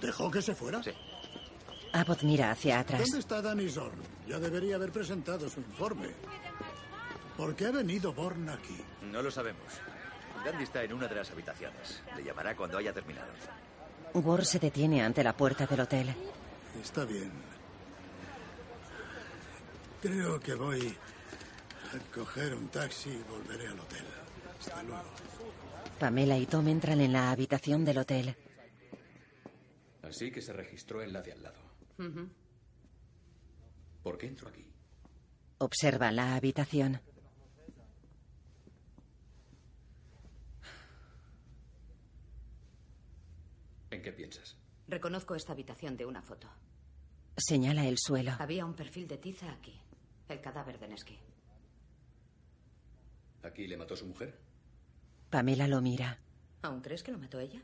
Speaker 16: ¿Dejó que se fuera?
Speaker 7: Sí.
Speaker 1: Abbott mira hacia atrás.
Speaker 16: ¿Dónde está Danny Zorn? Ya debería haber presentado su informe. ¿Por qué ha venido Born aquí?
Speaker 7: No lo sabemos. Dandy está en una de las habitaciones. Le llamará cuando haya terminado.
Speaker 1: Ward se detiene ante la puerta del hotel.
Speaker 16: Está bien. Creo que voy a coger un taxi y volveré al hotel. Hasta luego.
Speaker 1: Pamela y Tom entran en la habitación del hotel.
Speaker 5: Así que se registró en la de al lado. ¿Por qué entro aquí?
Speaker 1: Observa la habitación.
Speaker 5: ¿En qué piensas?
Speaker 4: Reconozco esta habitación de una foto.
Speaker 1: Señala el suelo.
Speaker 4: Había un perfil de tiza aquí. El cadáver de Nesky.
Speaker 5: ¿Aquí le mató su mujer?
Speaker 1: Pamela lo mira.
Speaker 4: ¿Aún crees que lo mató ella?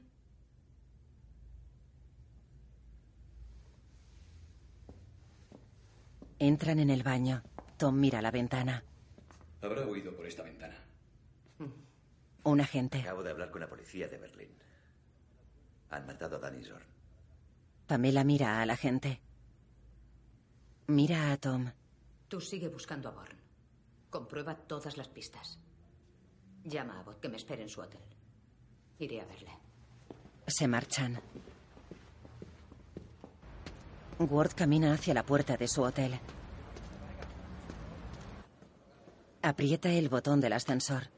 Speaker 1: Entran en el baño. Tom mira la ventana.
Speaker 5: Habrá huido por esta ventana.
Speaker 1: Un agente.
Speaker 7: Acabo de hablar con la policía de Berlín. Han matado a Danny Zorn.
Speaker 1: Pamela mira a la gente. Mira a Tom.
Speaker 4: Tú sigue buscando a Born. Comprueba todas las pistas. Llama a Bot que me espere en su hotel. Iré a verle.
Speaker 1: Se marchan. Ward camina hacia la puerta de su hotel. Aprieta el botón del ascensor.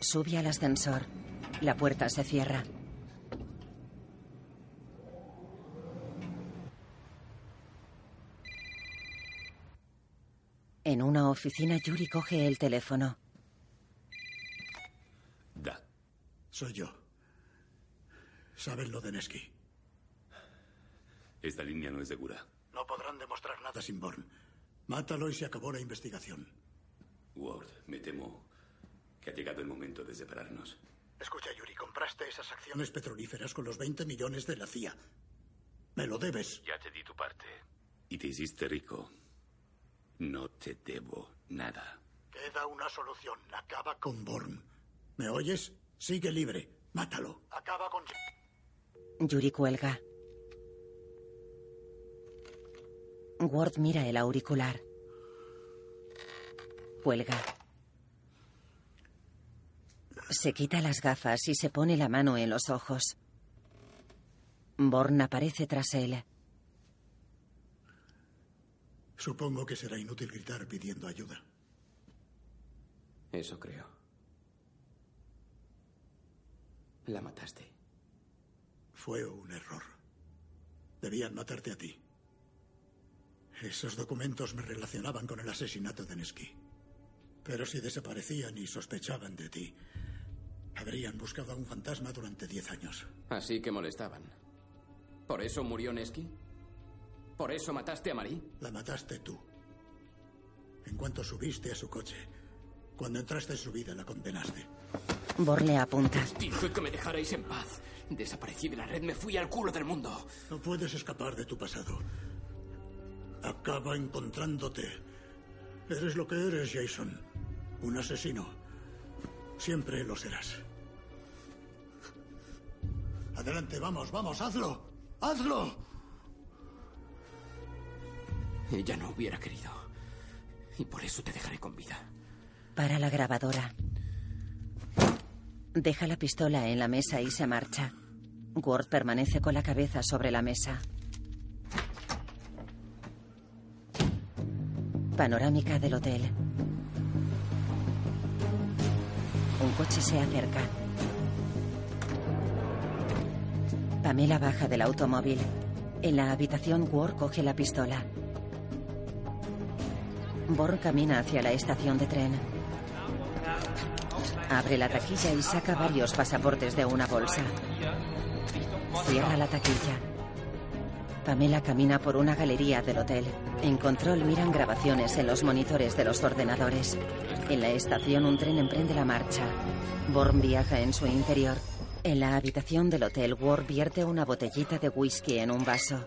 Speaker 1: Sube al ascensor. La puerta se cierra. En una oficina, Yuri coge el teléfono.
Speaker 16: Da. Soy yo. ¿Saben lo de Nesky?
Speaker 18: Esta línea no es segura.
Speaker 16: No podrán demostrar nada sin Born. Mátalo y se acabó la investigación.
Speaker 18: Ward, me temo que ha llegado el momento de separarnos.
Speaker 16: Escucha, Yuri, compraste esas acciones petrolíferas con los 20 millones de la CIA. Me lo debes.
Speaker 18: Ya te di tu parte. Y te hiciste rico. No te debo nada.
Speaker 16: Queda una solución. Acaba con Born. ¿Me oyes? Sigue libre. Mátalo. Acaba con...
Speaker 1: Yuri cuelga. Ward mira el auricular. Cuelga. Se quita las gafas y se pone la mano en los ojos. Born aparece tras él.
Speaker 16: Supongo que será inútil gritar pidiendo ayuda.
Speaker 10: Eso creo. La mataste.
Speaker 16: Fue un error. Debían matarte a ti. Esos documentos me relacionaban con el asesinato de Nesky. Pero si desaparecían y sospechaban de ti, habrían buscado a un fantasma durante diez años.
Speaker 10: Así que molestaban. ¿Por eso murió Nesky? ¿Por eso mataste a Marie?
Speaker 16: La mataste tú. En cuanto subiste a su coche, cuando entraste en su vida, la condenaste.
Speaker 1: Borle apunta.
Speaker 2: Dije que me dejarais en paz. Desaparecí de la red, me fui al culo del mundo.
Speaker 16: No puedes escapar de tu pasado. Acaba encontrándote. Eres lo que eres, Jason. Un asesino. Siempre lo serás. Adelante, vamos, vamos, hazlo. ¡Hazlo!
Speaker 2: Ella no hubiera querido. Y por eso te dejaré con vida.
Speaker 1: Para la grabadora. Deja la pistola en la mesa y se marcha. Ward permanece con la cabeza sobre la mesa. Panorámica del hotel. Un coche se acerca. Pamela baja del automóvil. En la habitación, Ward coge la pistola. Born camina hacia la estación de tren. Abre la taquilla y saca varios pasaportes de una bolsa. Cierra la taquilla. Pamela camina por una galería del hotel. En control miran grabaciones en los monitores de los ordenadores. En la estación un tren emprende la marcha. Born viaja en su interior. En la habitación del hotel, Ward vierte una botellita de whisky en un vaso.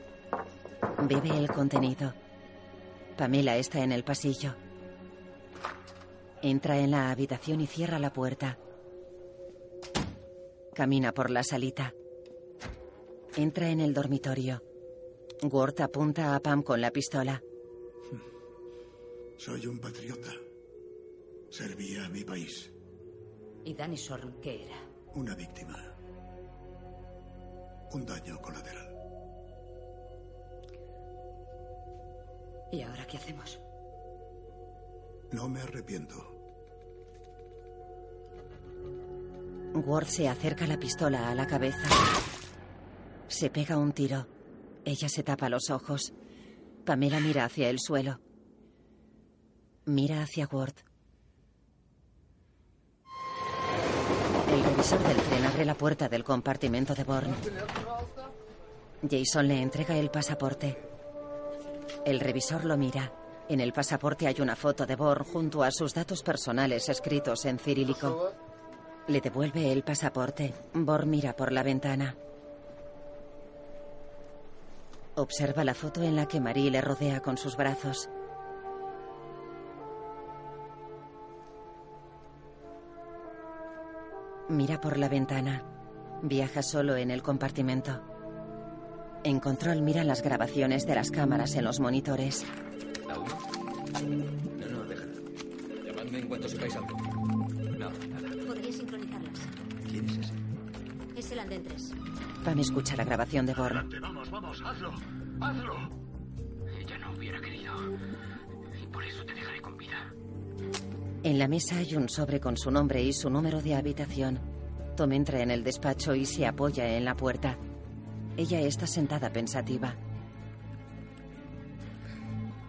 Speaker 1: Bebe el contenido. Pamela está en el pasillo. Entra en la habitación y cierra la puerta. Camina por la salita. Entra en el dormitorio. Ward apunta a Pam con la pistola.
Speaker 16: Soy un patriota. Servía a mi país.
Speaker 4: ¿Y Danny Sorn qué era?
Speaker 16: Una víctima. Un daño colateral.
Speaker 4: ¿Y ahora qué hacemos?
Speaker 16: No me arrepiento.
Speaker 1: Ward se acerca la pistola a la cabeza. Se pega un tiro. Ella se tapa los ojos. Pamela mira hacia el suelo. Mira hacia Ward. El revisor del tren abre la puerta del compartimento de Bourne. Jason le entrega el pasaporte. El revisor lo mira. En el pasaporte hay una foto de Born junto a sus datos personales escritos en cirílico. Le devuelve el pasaporte. Born mira por la ventana. Observa la foto en la que Marie le rodea con sus brazos. Mira por la ventana. Viaja solo en el compartimento. En control mira las grabaciones de las cámaras en los monitores.
Speaker 5: No, no, déjala. Llamadme en cuanto sepáis algo.
Speaker 12: No, nada. Podría sincronizarlas.
Speaker 5: ¿Quién es ese?
Speaker 12: Es el andén 3.
Speaker 1: Pam escucha la grabación de Born.
Speaker 9: Vamos, vamos, hazlo. Hazlo. Ella no hubiera querido. Y por eso te dejaré con vida.
Speaker 1: En la mesa hay un sobre con su nombre y su número de habitación. Tom entra en el despacho y se apoya en la puerta. Ella está sentada pensativa.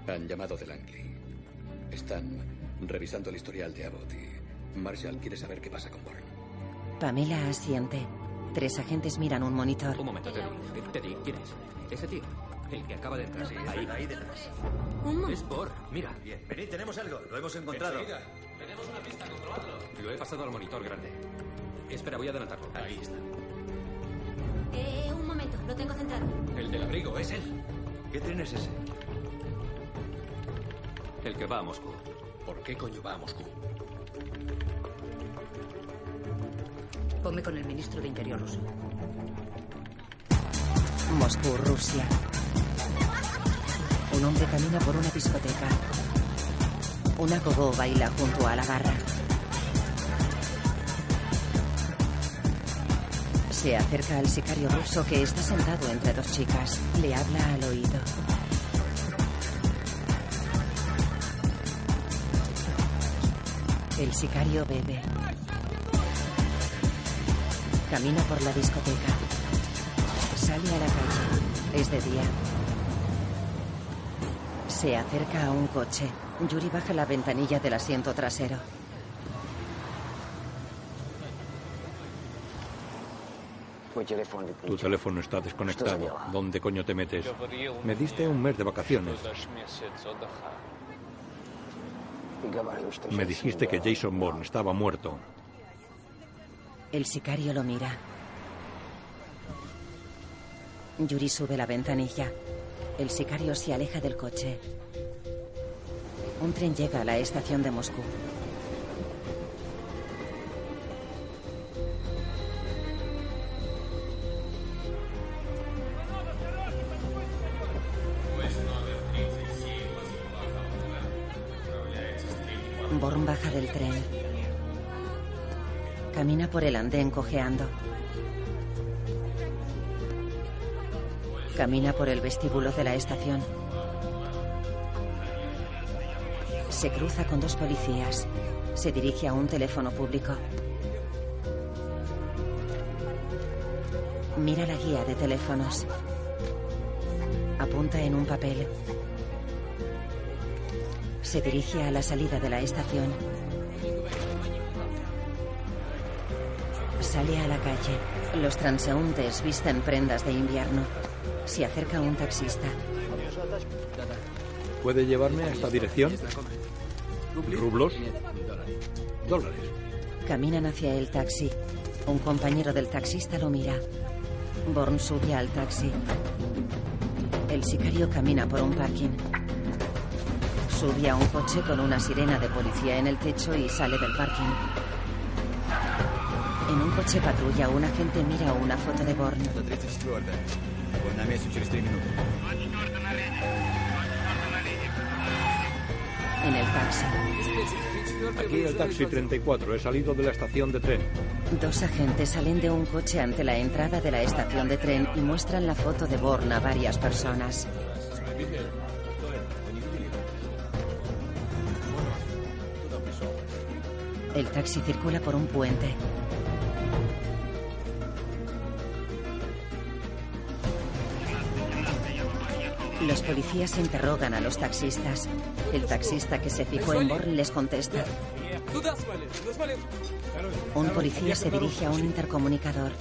Speaker 5: Han llamado de Langley. Están revisando el historial de Abbott y Marshall quiere saber qué pasa con Bourne.
Speaker 1: Pamela asiente. Tres agentes miran un monitor.
Speaker 10: Un momento, Teddy. Teddy, ¿quién es? Ese tío. El que acaba de entrar.
Speaker 7: Sí,
Speaker 10: ahí.
Speaker 7: ahí detrás.
Speaker 10: Es Born. Mira.
Speaker 7: Bien, venid, tenemos algo. Lo hemos encontrado.
Speaker 10: Enseguida. Tenemos una pista, controladlo. Lo he pasado al monitor grande. Espera, voy a adelantarlo. Ahí está.
Speaker 12: Eh, un momento, lo tengo centrado.
Speaker 10: El del abrigo, es él.
Speaker 7: ¿Qué tren es ese?
Speaker 10: El que va a Moscú. ¿Por qué coño va a Moscú?
Speaker 4: Ponme con el ministro de Interior ruso.
Speaker 1: Moscú, Rusia. Un hombre camina por una discoteca. Una gogo baila junto a la barra. Se acerca al sicario ruso que está sentado entre dos chicas. Le habla al oído. El sicario bebe. Camina por la discoteca. Sale a la calle. Es de día. Se acerca a un coche. Yuri baja la ventanilla del asiento trasero.
Speaker 13: Tu teléfono está desconectado. ¿Dónde coño te metes? Me diste un mes de vacaciones. Me dijiste que Jason Bourne estaba muerto.
Speaker 1: El sicario lo mira. Yuri sube la ventanilla. El sicario se aleja del coche. Un tren llega a la estación de Moscú. Baja del tren. Camina por el andén cojeando. Camina por el vestíbulo de la estación. Se cruza con dos policías. Se dirige a un teléfono público. Mira la guía de teléfonos. Apunta en un papel. Se dirige a la salida de la estación. Sale a la calle. Los transeúntes visten prendas de invierno. Se acerca un taxista.
Speaker 13: ¿Puede llevarme a esta dirección? ¿Rublos? Dólares.
Speaker 1: Caminan hacia el taxi. Un compañero del taxista lo mira. Born sube al taxi. El sicario camina por un parking. Sube a un coche con una sirena de policía en el techo y sale del parking. En un coche patrulla, un agente mira una foto de Born. En el taxi.
Speaker 13: Aquí el taxi 34. He salido de la estación de tren.
Speaker 1: Dos agentes salen de un coche ante la entrada de la estación de tren y muestran la foto de Born a varias personas. El taxi circula por un puente. Los policías interrogan a los taxistas. El taxista que se fijó en Born les contesta. Un policía se dirige a un intercomunicador.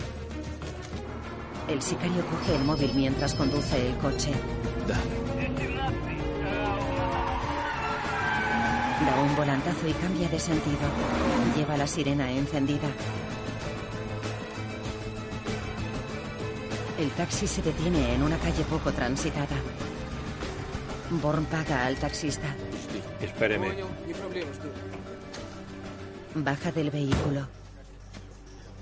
Speaker 1: El sicario coge el móvil mientras conduce el coche. Da un volantazo y cambia de sentido. Lleva la sirena encendida. El taxi se detiene en una calle poco transitada. Born paga al taxista.
Speaker 13: Espéreme.
Speaker 1: Baja del vehículo.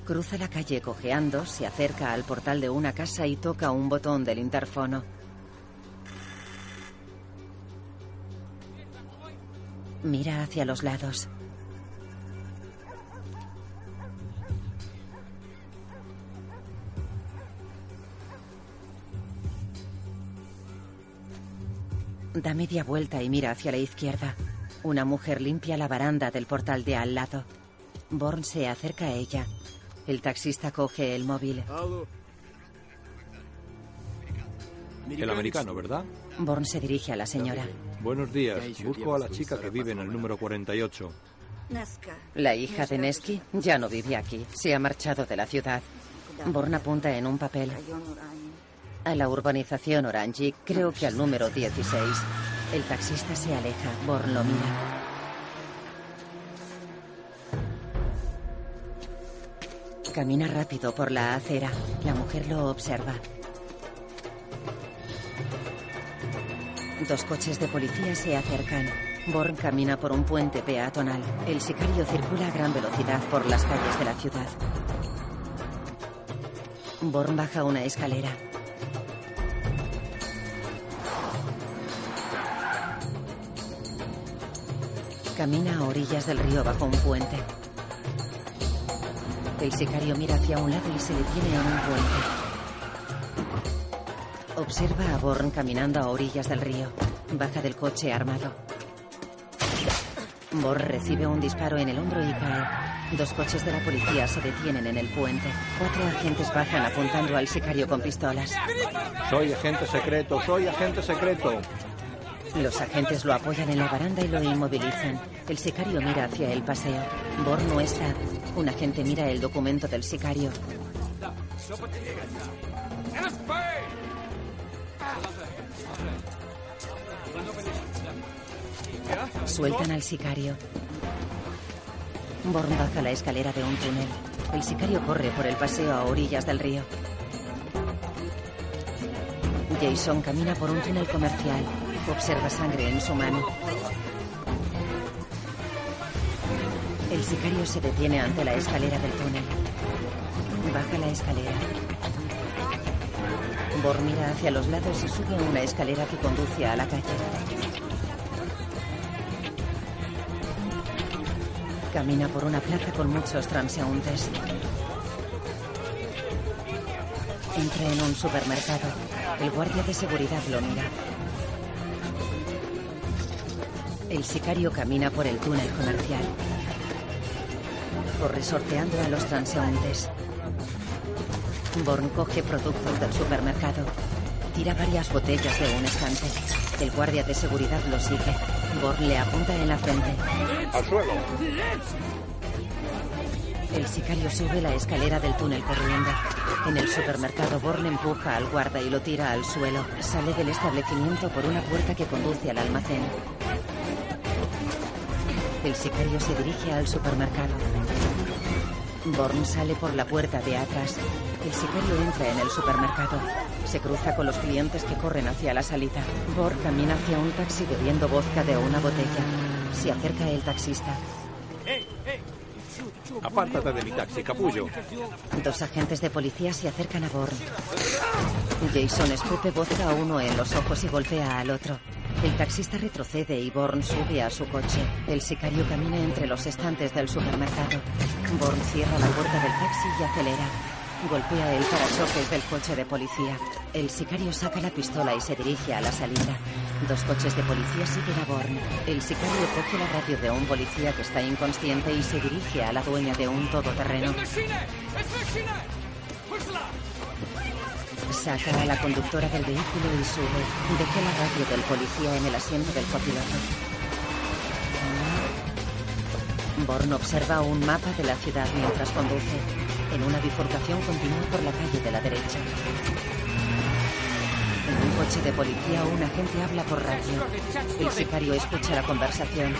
Speaker 1: Cruza la calle cojeando, se acerca al portal de una casa y toca un botón del interfono. Mira hacia los lados. Da media vuelta y mira hacia la izquierda. Una mujer limpia la baranda del portal de al lado. Born se acerca a ella. El taxista coge el móvil.
Speaker 13: El americano, ¿verdad?
Speaker 1: Born se dirige a la señora.
Speaker 13: Buenos días. Busco a la chica que vive en el número 48.
Speaker 1: La hija de Neski ya no vive aquí. Se ha marchado de la ciudad. Born apunta en un papel. A la urbanización Orange, creo que al número 16. El taxista se aleja. Born lo mira. Camina rápido por la acera. La mujer lo observa. Dos coches de policía se acercan. Born camina por un puente peatonal. El sicario circula a gran velocidad por las calles de la ciudad. Born baja una escalera. Camina a orillas del río bajo un puente. El sicario mira hacia un lado y se detiene en un puente. Observa a Born caminando a orillas del río. Baja del coche armado. Born recibe un disparo en el hombro y cae. Dos coches de la policía se detienen en el puente. Cuatro agentes bajan apuntando al sicario con pistolas.
Speaker 13: Soy agente secreto, soy agente secreto.
Speaker 1: Los agentes lo apoyan en la baranda y lo inmovilizan. El sicario mira hacia el paseo. Born no está. Un agente mira el documento del sicario. Sueltan al sicario. Born baja la escalera de un túnel. El sicario corre por el paseo a orillas del río. Jason camina por un túnel comercial. Observa sangre en su mano. El sicario se detiene ante la escalera del túnel. Baja la escalera. Born mira hacia los lados y sube una escalera que conduce a la calle. Camina por una plaza con muchos transeúntes. Entra en un supermercado. El guardia de seguridad lo mira. El sicario camina por el túnel comercial. Corre sorteando a los transeúntes. Born coge productos del supermercado. Tira varias botellas de un estante. El guardia de seguridad lo sigue. Born le apunta en la frente.
Speaker 13: ¡Al suelo!
Speaker 1: El sicario sube la escalera del túnel corriendo. En el supermercado, Born empuja al guarda y lo tira al suelo. Sale del establecimiento por una puerta que conduce al almacén. El sicario se dirige al supermercado. Born sale por la puerta de atrás. El sicario entra en el supermercado. Se cruza con los clientes que corren hacia la salida. Born camina hacia un taxi bebiendo vodka de una botella. Se acerca el taxista.
Speaker 13: Apártate de mi taxi, capullo.
Speaker 1: Dos agentes de policía se acercan a Born. Jason escupe vodka a uno en los ojos y golpea al otro. El taxista retrocede y Born sube a su coche. El sicario camina entre los estantes del supermercado. Born cierra la puerta del taxi y acelera. Golpea el parachoques del coche de policía. El sicario saca la pistola y se dirige a la salida. Dos coches de policía siguen a Born. El sicario coge la radio de un policía que está inconsciente y se dirige a la dueña de un todoterreno. Saca a la conductora del vehículo y sube. Deja la radio del policía en el asiento del copiloto. Born observa un mapa de la ciudad mientras conduce. En una bifurcación continúa por la calle de la derecha. En un coche de policía un agente habla por radio. El sicario escucha la conversación.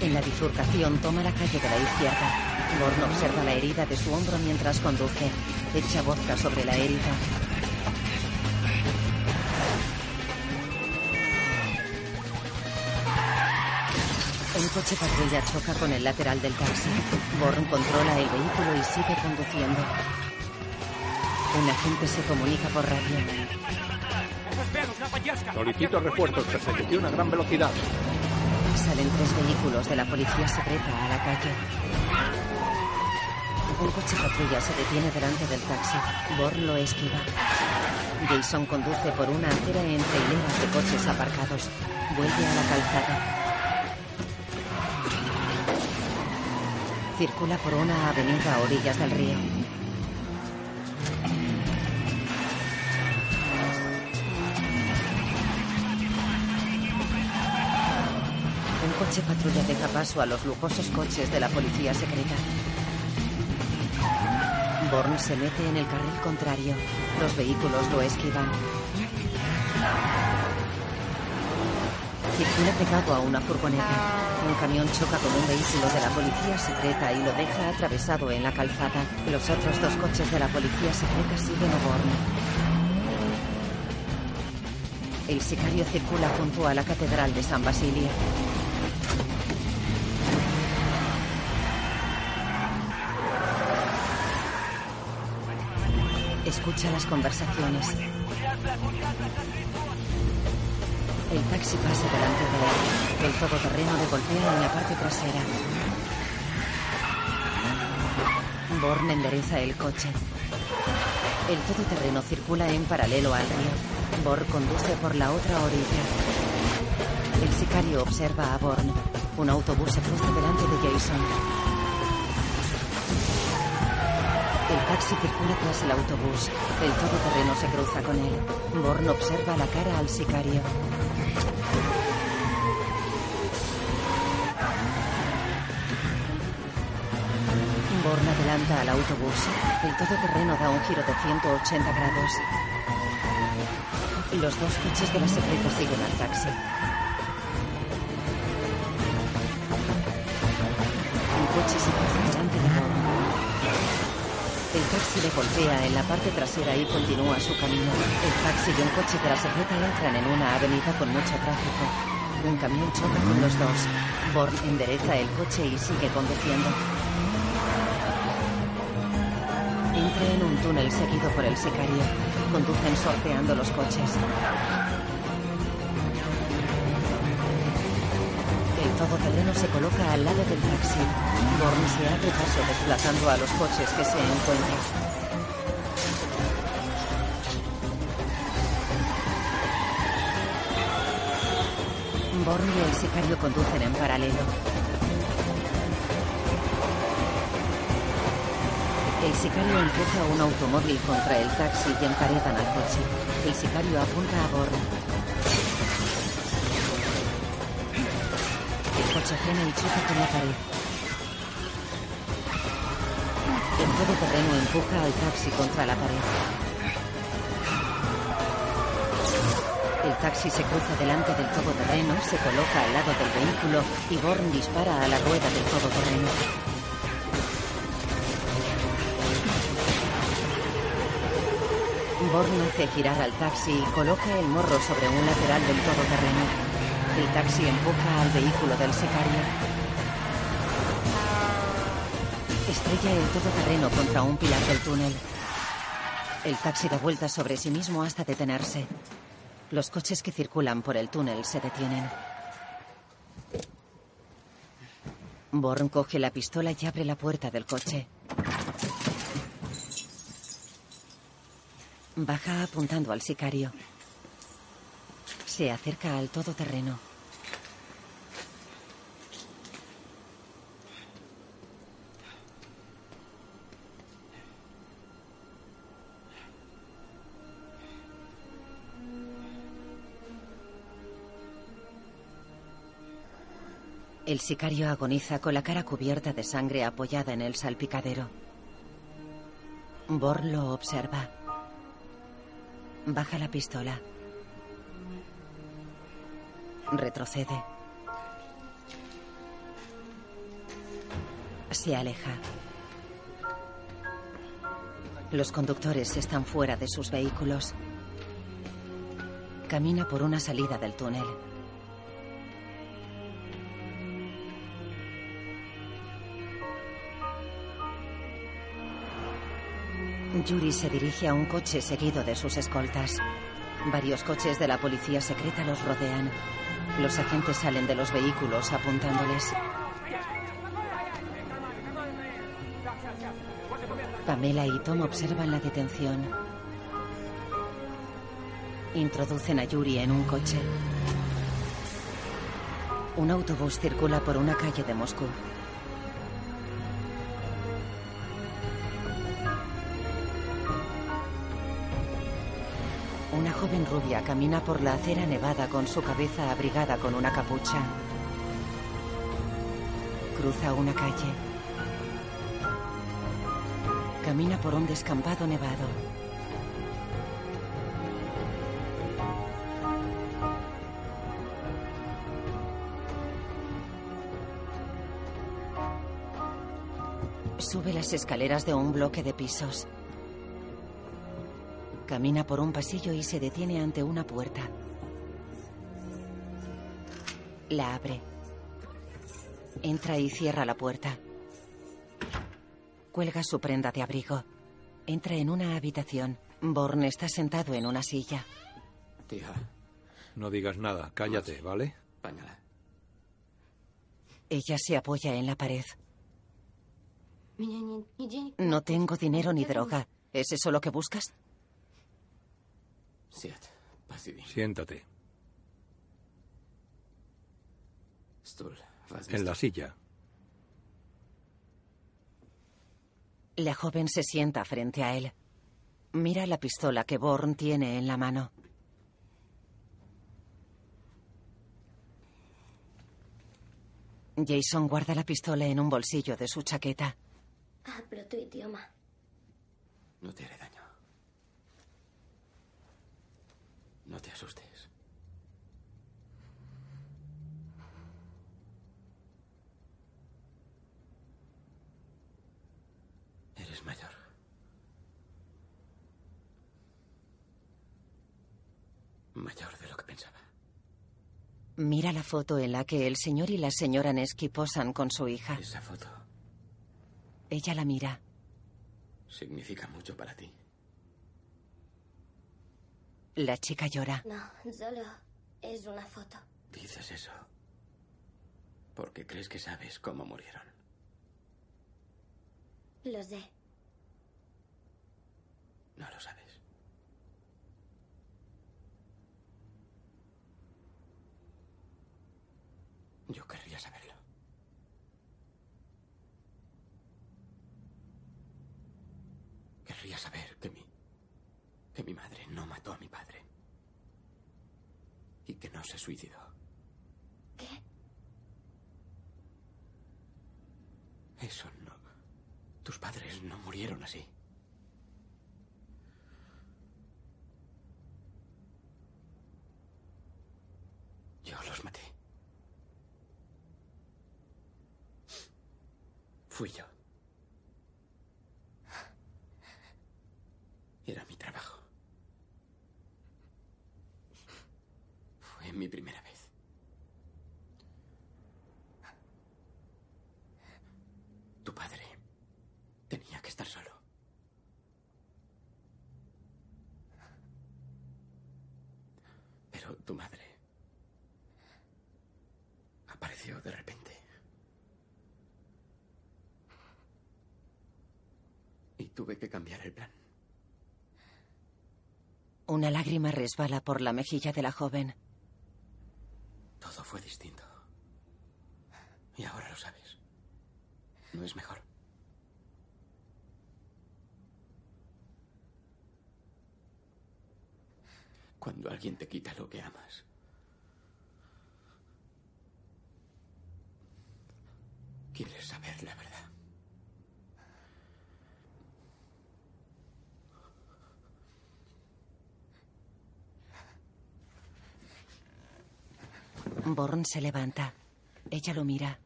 Speaker 1: En la bifurcación toma la calle de la izquierda. Born observa la herida de su hombro mientras conduce. Echa vodka sobre la herida. Coche patrulla choca con el lateral del taxi. Born controla el vehículo y sigue conduciendo. Un agente se comunica por radio.
Speaker 13: Solicito refuerzos, persecución a gran velocidad.
Speaker 1: Salen tres vehículos de la policía secreta a la calle. Un coche patrulla se detiene delante del taxi. Born lo esquiva. Jason conduce por una acera entre hileras de coches aparcados. Vuelve a la calzada. Circula por una avenida a orillas del río. Un coche patrulla deja paso a los lujosos coches de la policía secreta. Born se mete en el carril contrario. Los vehículos lo esquivan. Circula pegado a una furgoneta. Un camión choca con un vehículo de la policía secreta y lo deja atravesado en la calzada. Los otros dos coches de la policía secreta siguen a Born. El sicario circula junto a la catedral de San Basilio. Escucha las conversaciones. El taxi pasa delante de él. El todoterreno le golpea en la parte trasera. Born endereza el coche. El todoterreno circula en paralelo al río. Born conduce por la otra orilla. El sicario observa a Born. Un autobús se cruza delante de Jason. Taxi circula tras el autobús. El todoterreno se cruza con él. Born observa la cara al sicario. Born adelanta al autobús. El todoterreno da un giro de 180 grados. Los dos coches de la secreta siguen al taxi. Un coche se El taxi le golpea en la parte trasera y continúa su camino. El taxi y un coche de la secreta entran en una avenida con mucho tráfico. Un camión choca con los dos. Born endereza el coche y sigue conduciendo. Entra en un túnel seguido por el sicario. Conducen sorteando los coches. Todoterreno se coloca al lado del taxi. Born se abre paso desplazando a los coches que se encuentran. Born y el sicario conducen en paralelo. El sicario empuja un automóvil contra el taxi y emparedan al coche. El sicario apunta a Born. Coche frena y choca con la pared. El todoterreno empuja al taxi contra la pared. El taxi se cruza delante del todoterreno, se coloca al lado del vehículo y Born dispara a la rueda del todoterreno. Born hace girar al taxi y coloca el morro sobre un lateral del todoterreno. El taxi empuja al vehículo del sicario. Estrella el todoterreno contra un pilar del túnel. El taxi da vueltas sobre sí mismo hasta detenerse. Los coches que circulan por el túnel se detienen. Born coge la pistola y abre la puerta del coche. Baja apuntando al sicario. Se acerca al todoterreno. El sicario agoniza con la cara cubierta de sangre apoyada en el salpicadero. Bor lo observa. Baja la pistola. Retrocede. Se aleja. Los conductores están fuera de sus vehículos. Camina por una salida del túnel. Yuri se dirige a un coche seguido de sus escoltas. Varios coches de la policía secreta los rodean. Los agentes salen de los vehículos apuntándoles. Pamela y Tom observan la detención. Introducen a Yuri en un coche. Un autobús circula por una calle de Moscú. Joven rubia camina por la acera nevada con su cabeza abrigada con una capucha. Cruza una calle. Camina por un descampado nevado. Sube las escaleras de un bloque de pisos. Camina por un pasillo y se detiene ante una puerta. La abre. Entra y cierra la puerta. Cuelga su prenda de abrigo. Entra en una habitación. Born está sentado en una silla.
Speaker 13: Tía. No digas nada, cállate, ¿vale?
Speaker 2: Páñala.
Speaker 1: Ella se apoya en la pared. No tengo dinero ni droga. ¿Es eso lo que buscas?
Speaker 13: Siéntate. En la silla.
Speaker 1: La joven se sienta frente a él. Mira la pistola que Born tiene en la mano. Jason guarda la pistola en un bolsillo de su chaqueta.
Speaker 23: Hablo tu idioma.
Speaker 2: No te haré daño. No te asustes. Eres mayor. Mayor de lo que pensaba.
Speaker 1: Mira la foto en la que el señor y la señora Nesky posan con su hija.
Speaker 2: Esa foto
Speaker 1: Ella la mira.
Speaker 2: significa mucho para ti.
Speaker 1: La chica llora.
Speaker 23: No, solo es una foto.
Speaker 2: Dices eso porque crees que sabes cómo murieron.
Speaker 23: Lo sé.
Speaker 2: No lo sabes. Yo querría saberlo. Querría saber que mi. Que mi madre no mató a mi padre. Y que no se suicidó.
Speaker 23: ¿Qué?
Speaker 2: Eso no. Tus padres no murieron así. Yo los maté. Fui yo. Era mi trabajo. Fue mi primera vez. Tu padre tenía que estar solo. Pero tu madre apareció de repente. Y tuve que cambiar el plan.
Speaker 1: Una lágrima resbala por la mejilla de la joven.
Speaker 2: Todo fue distinto. Y ahora lo sabes. ¿No es mejor? Cuando alguien te quita lo que amas. Quieres saber la verdad.
Speaker 24: Born se levanta. Ella lo mira.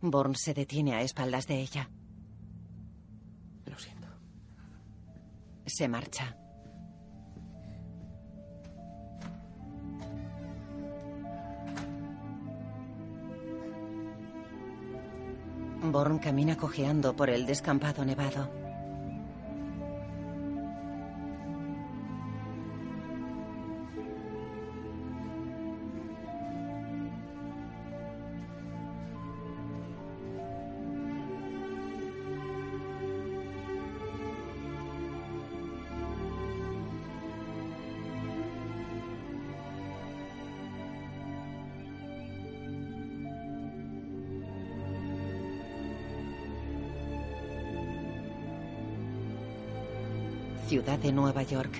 Speaker 24: Born se detiene a espaldas de ella.
Speaker 2: Lo siento.
Speaker 24: Se marcha. Born camina cojeando por el descampado nevado. De Nueva York.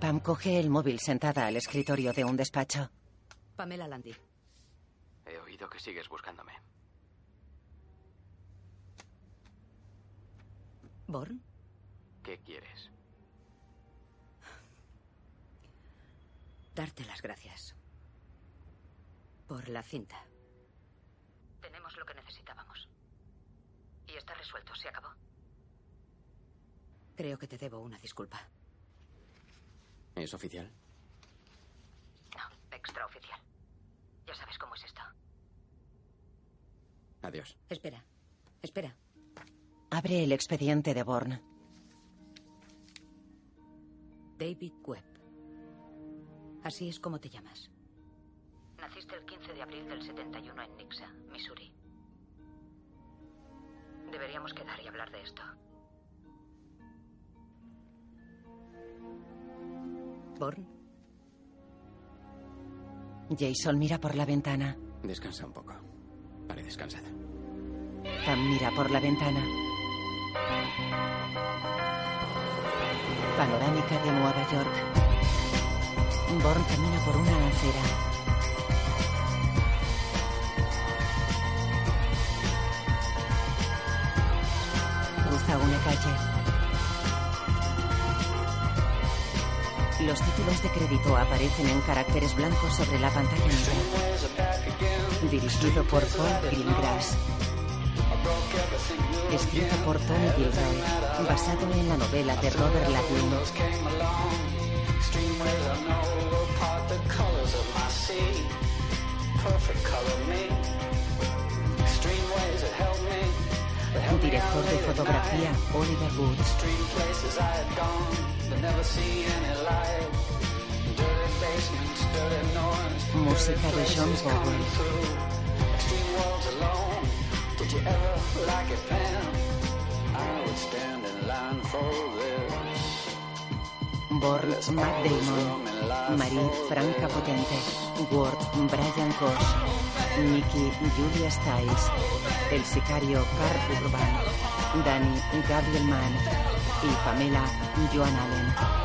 Speaker 24: Pam coge el móvil sentada al escritorio de un despacho.
Speaker 4: Pamela Landy.
Speaker 2: He oído que sigues buscándome.
Speaker 4: ¿Born?
Speaker 2: ¿Qué quieres?
Speaker 4: Darte las gracias. Por la cinta. Tenemos lo que necesitábamos. Y está resuelto, se acabó. Creo que te debo una disculpa.
Speaker 2: ¿Es oficial?
Speaker 4: No, extraoficial. Ya sabes cómo es esto.
Speaker 2: Adiós.
Speaker 4: Espera, espera.
Speaker 24: Abre el expediente de Born.
Speaker 4: David Webb. Así es como te llamas. Naciste el 15 de abril del 71 en Nixa, Missouri. Deberíamos quedar y hablar de esto. ¿Born?
Speaker 24: Jason mira por la ventana.
Speaker 2: Descansa un poco. Vale, descansada.
Speaker 24: Pam mira por la ventana. Panorámica de Nueva York. Born camina por una acera. Cruza una calle. Los títulos de crédito aparecen en caracteres blancos sobre la pantalla negra. Dirigido por Paul Greengrass. Escrito por Tony Gilroy, basado en la novela de Robert Latin. Director de fotografía Oliver Woods. Música de John Powell. Born, Matt Damon. Marie, Franca Potente. Ward, Brian Koch. Nicky, Julia Stiles. El sicario, Carl Urban. Danny, Gabriel Mann. Y Pamela, Joan Allen.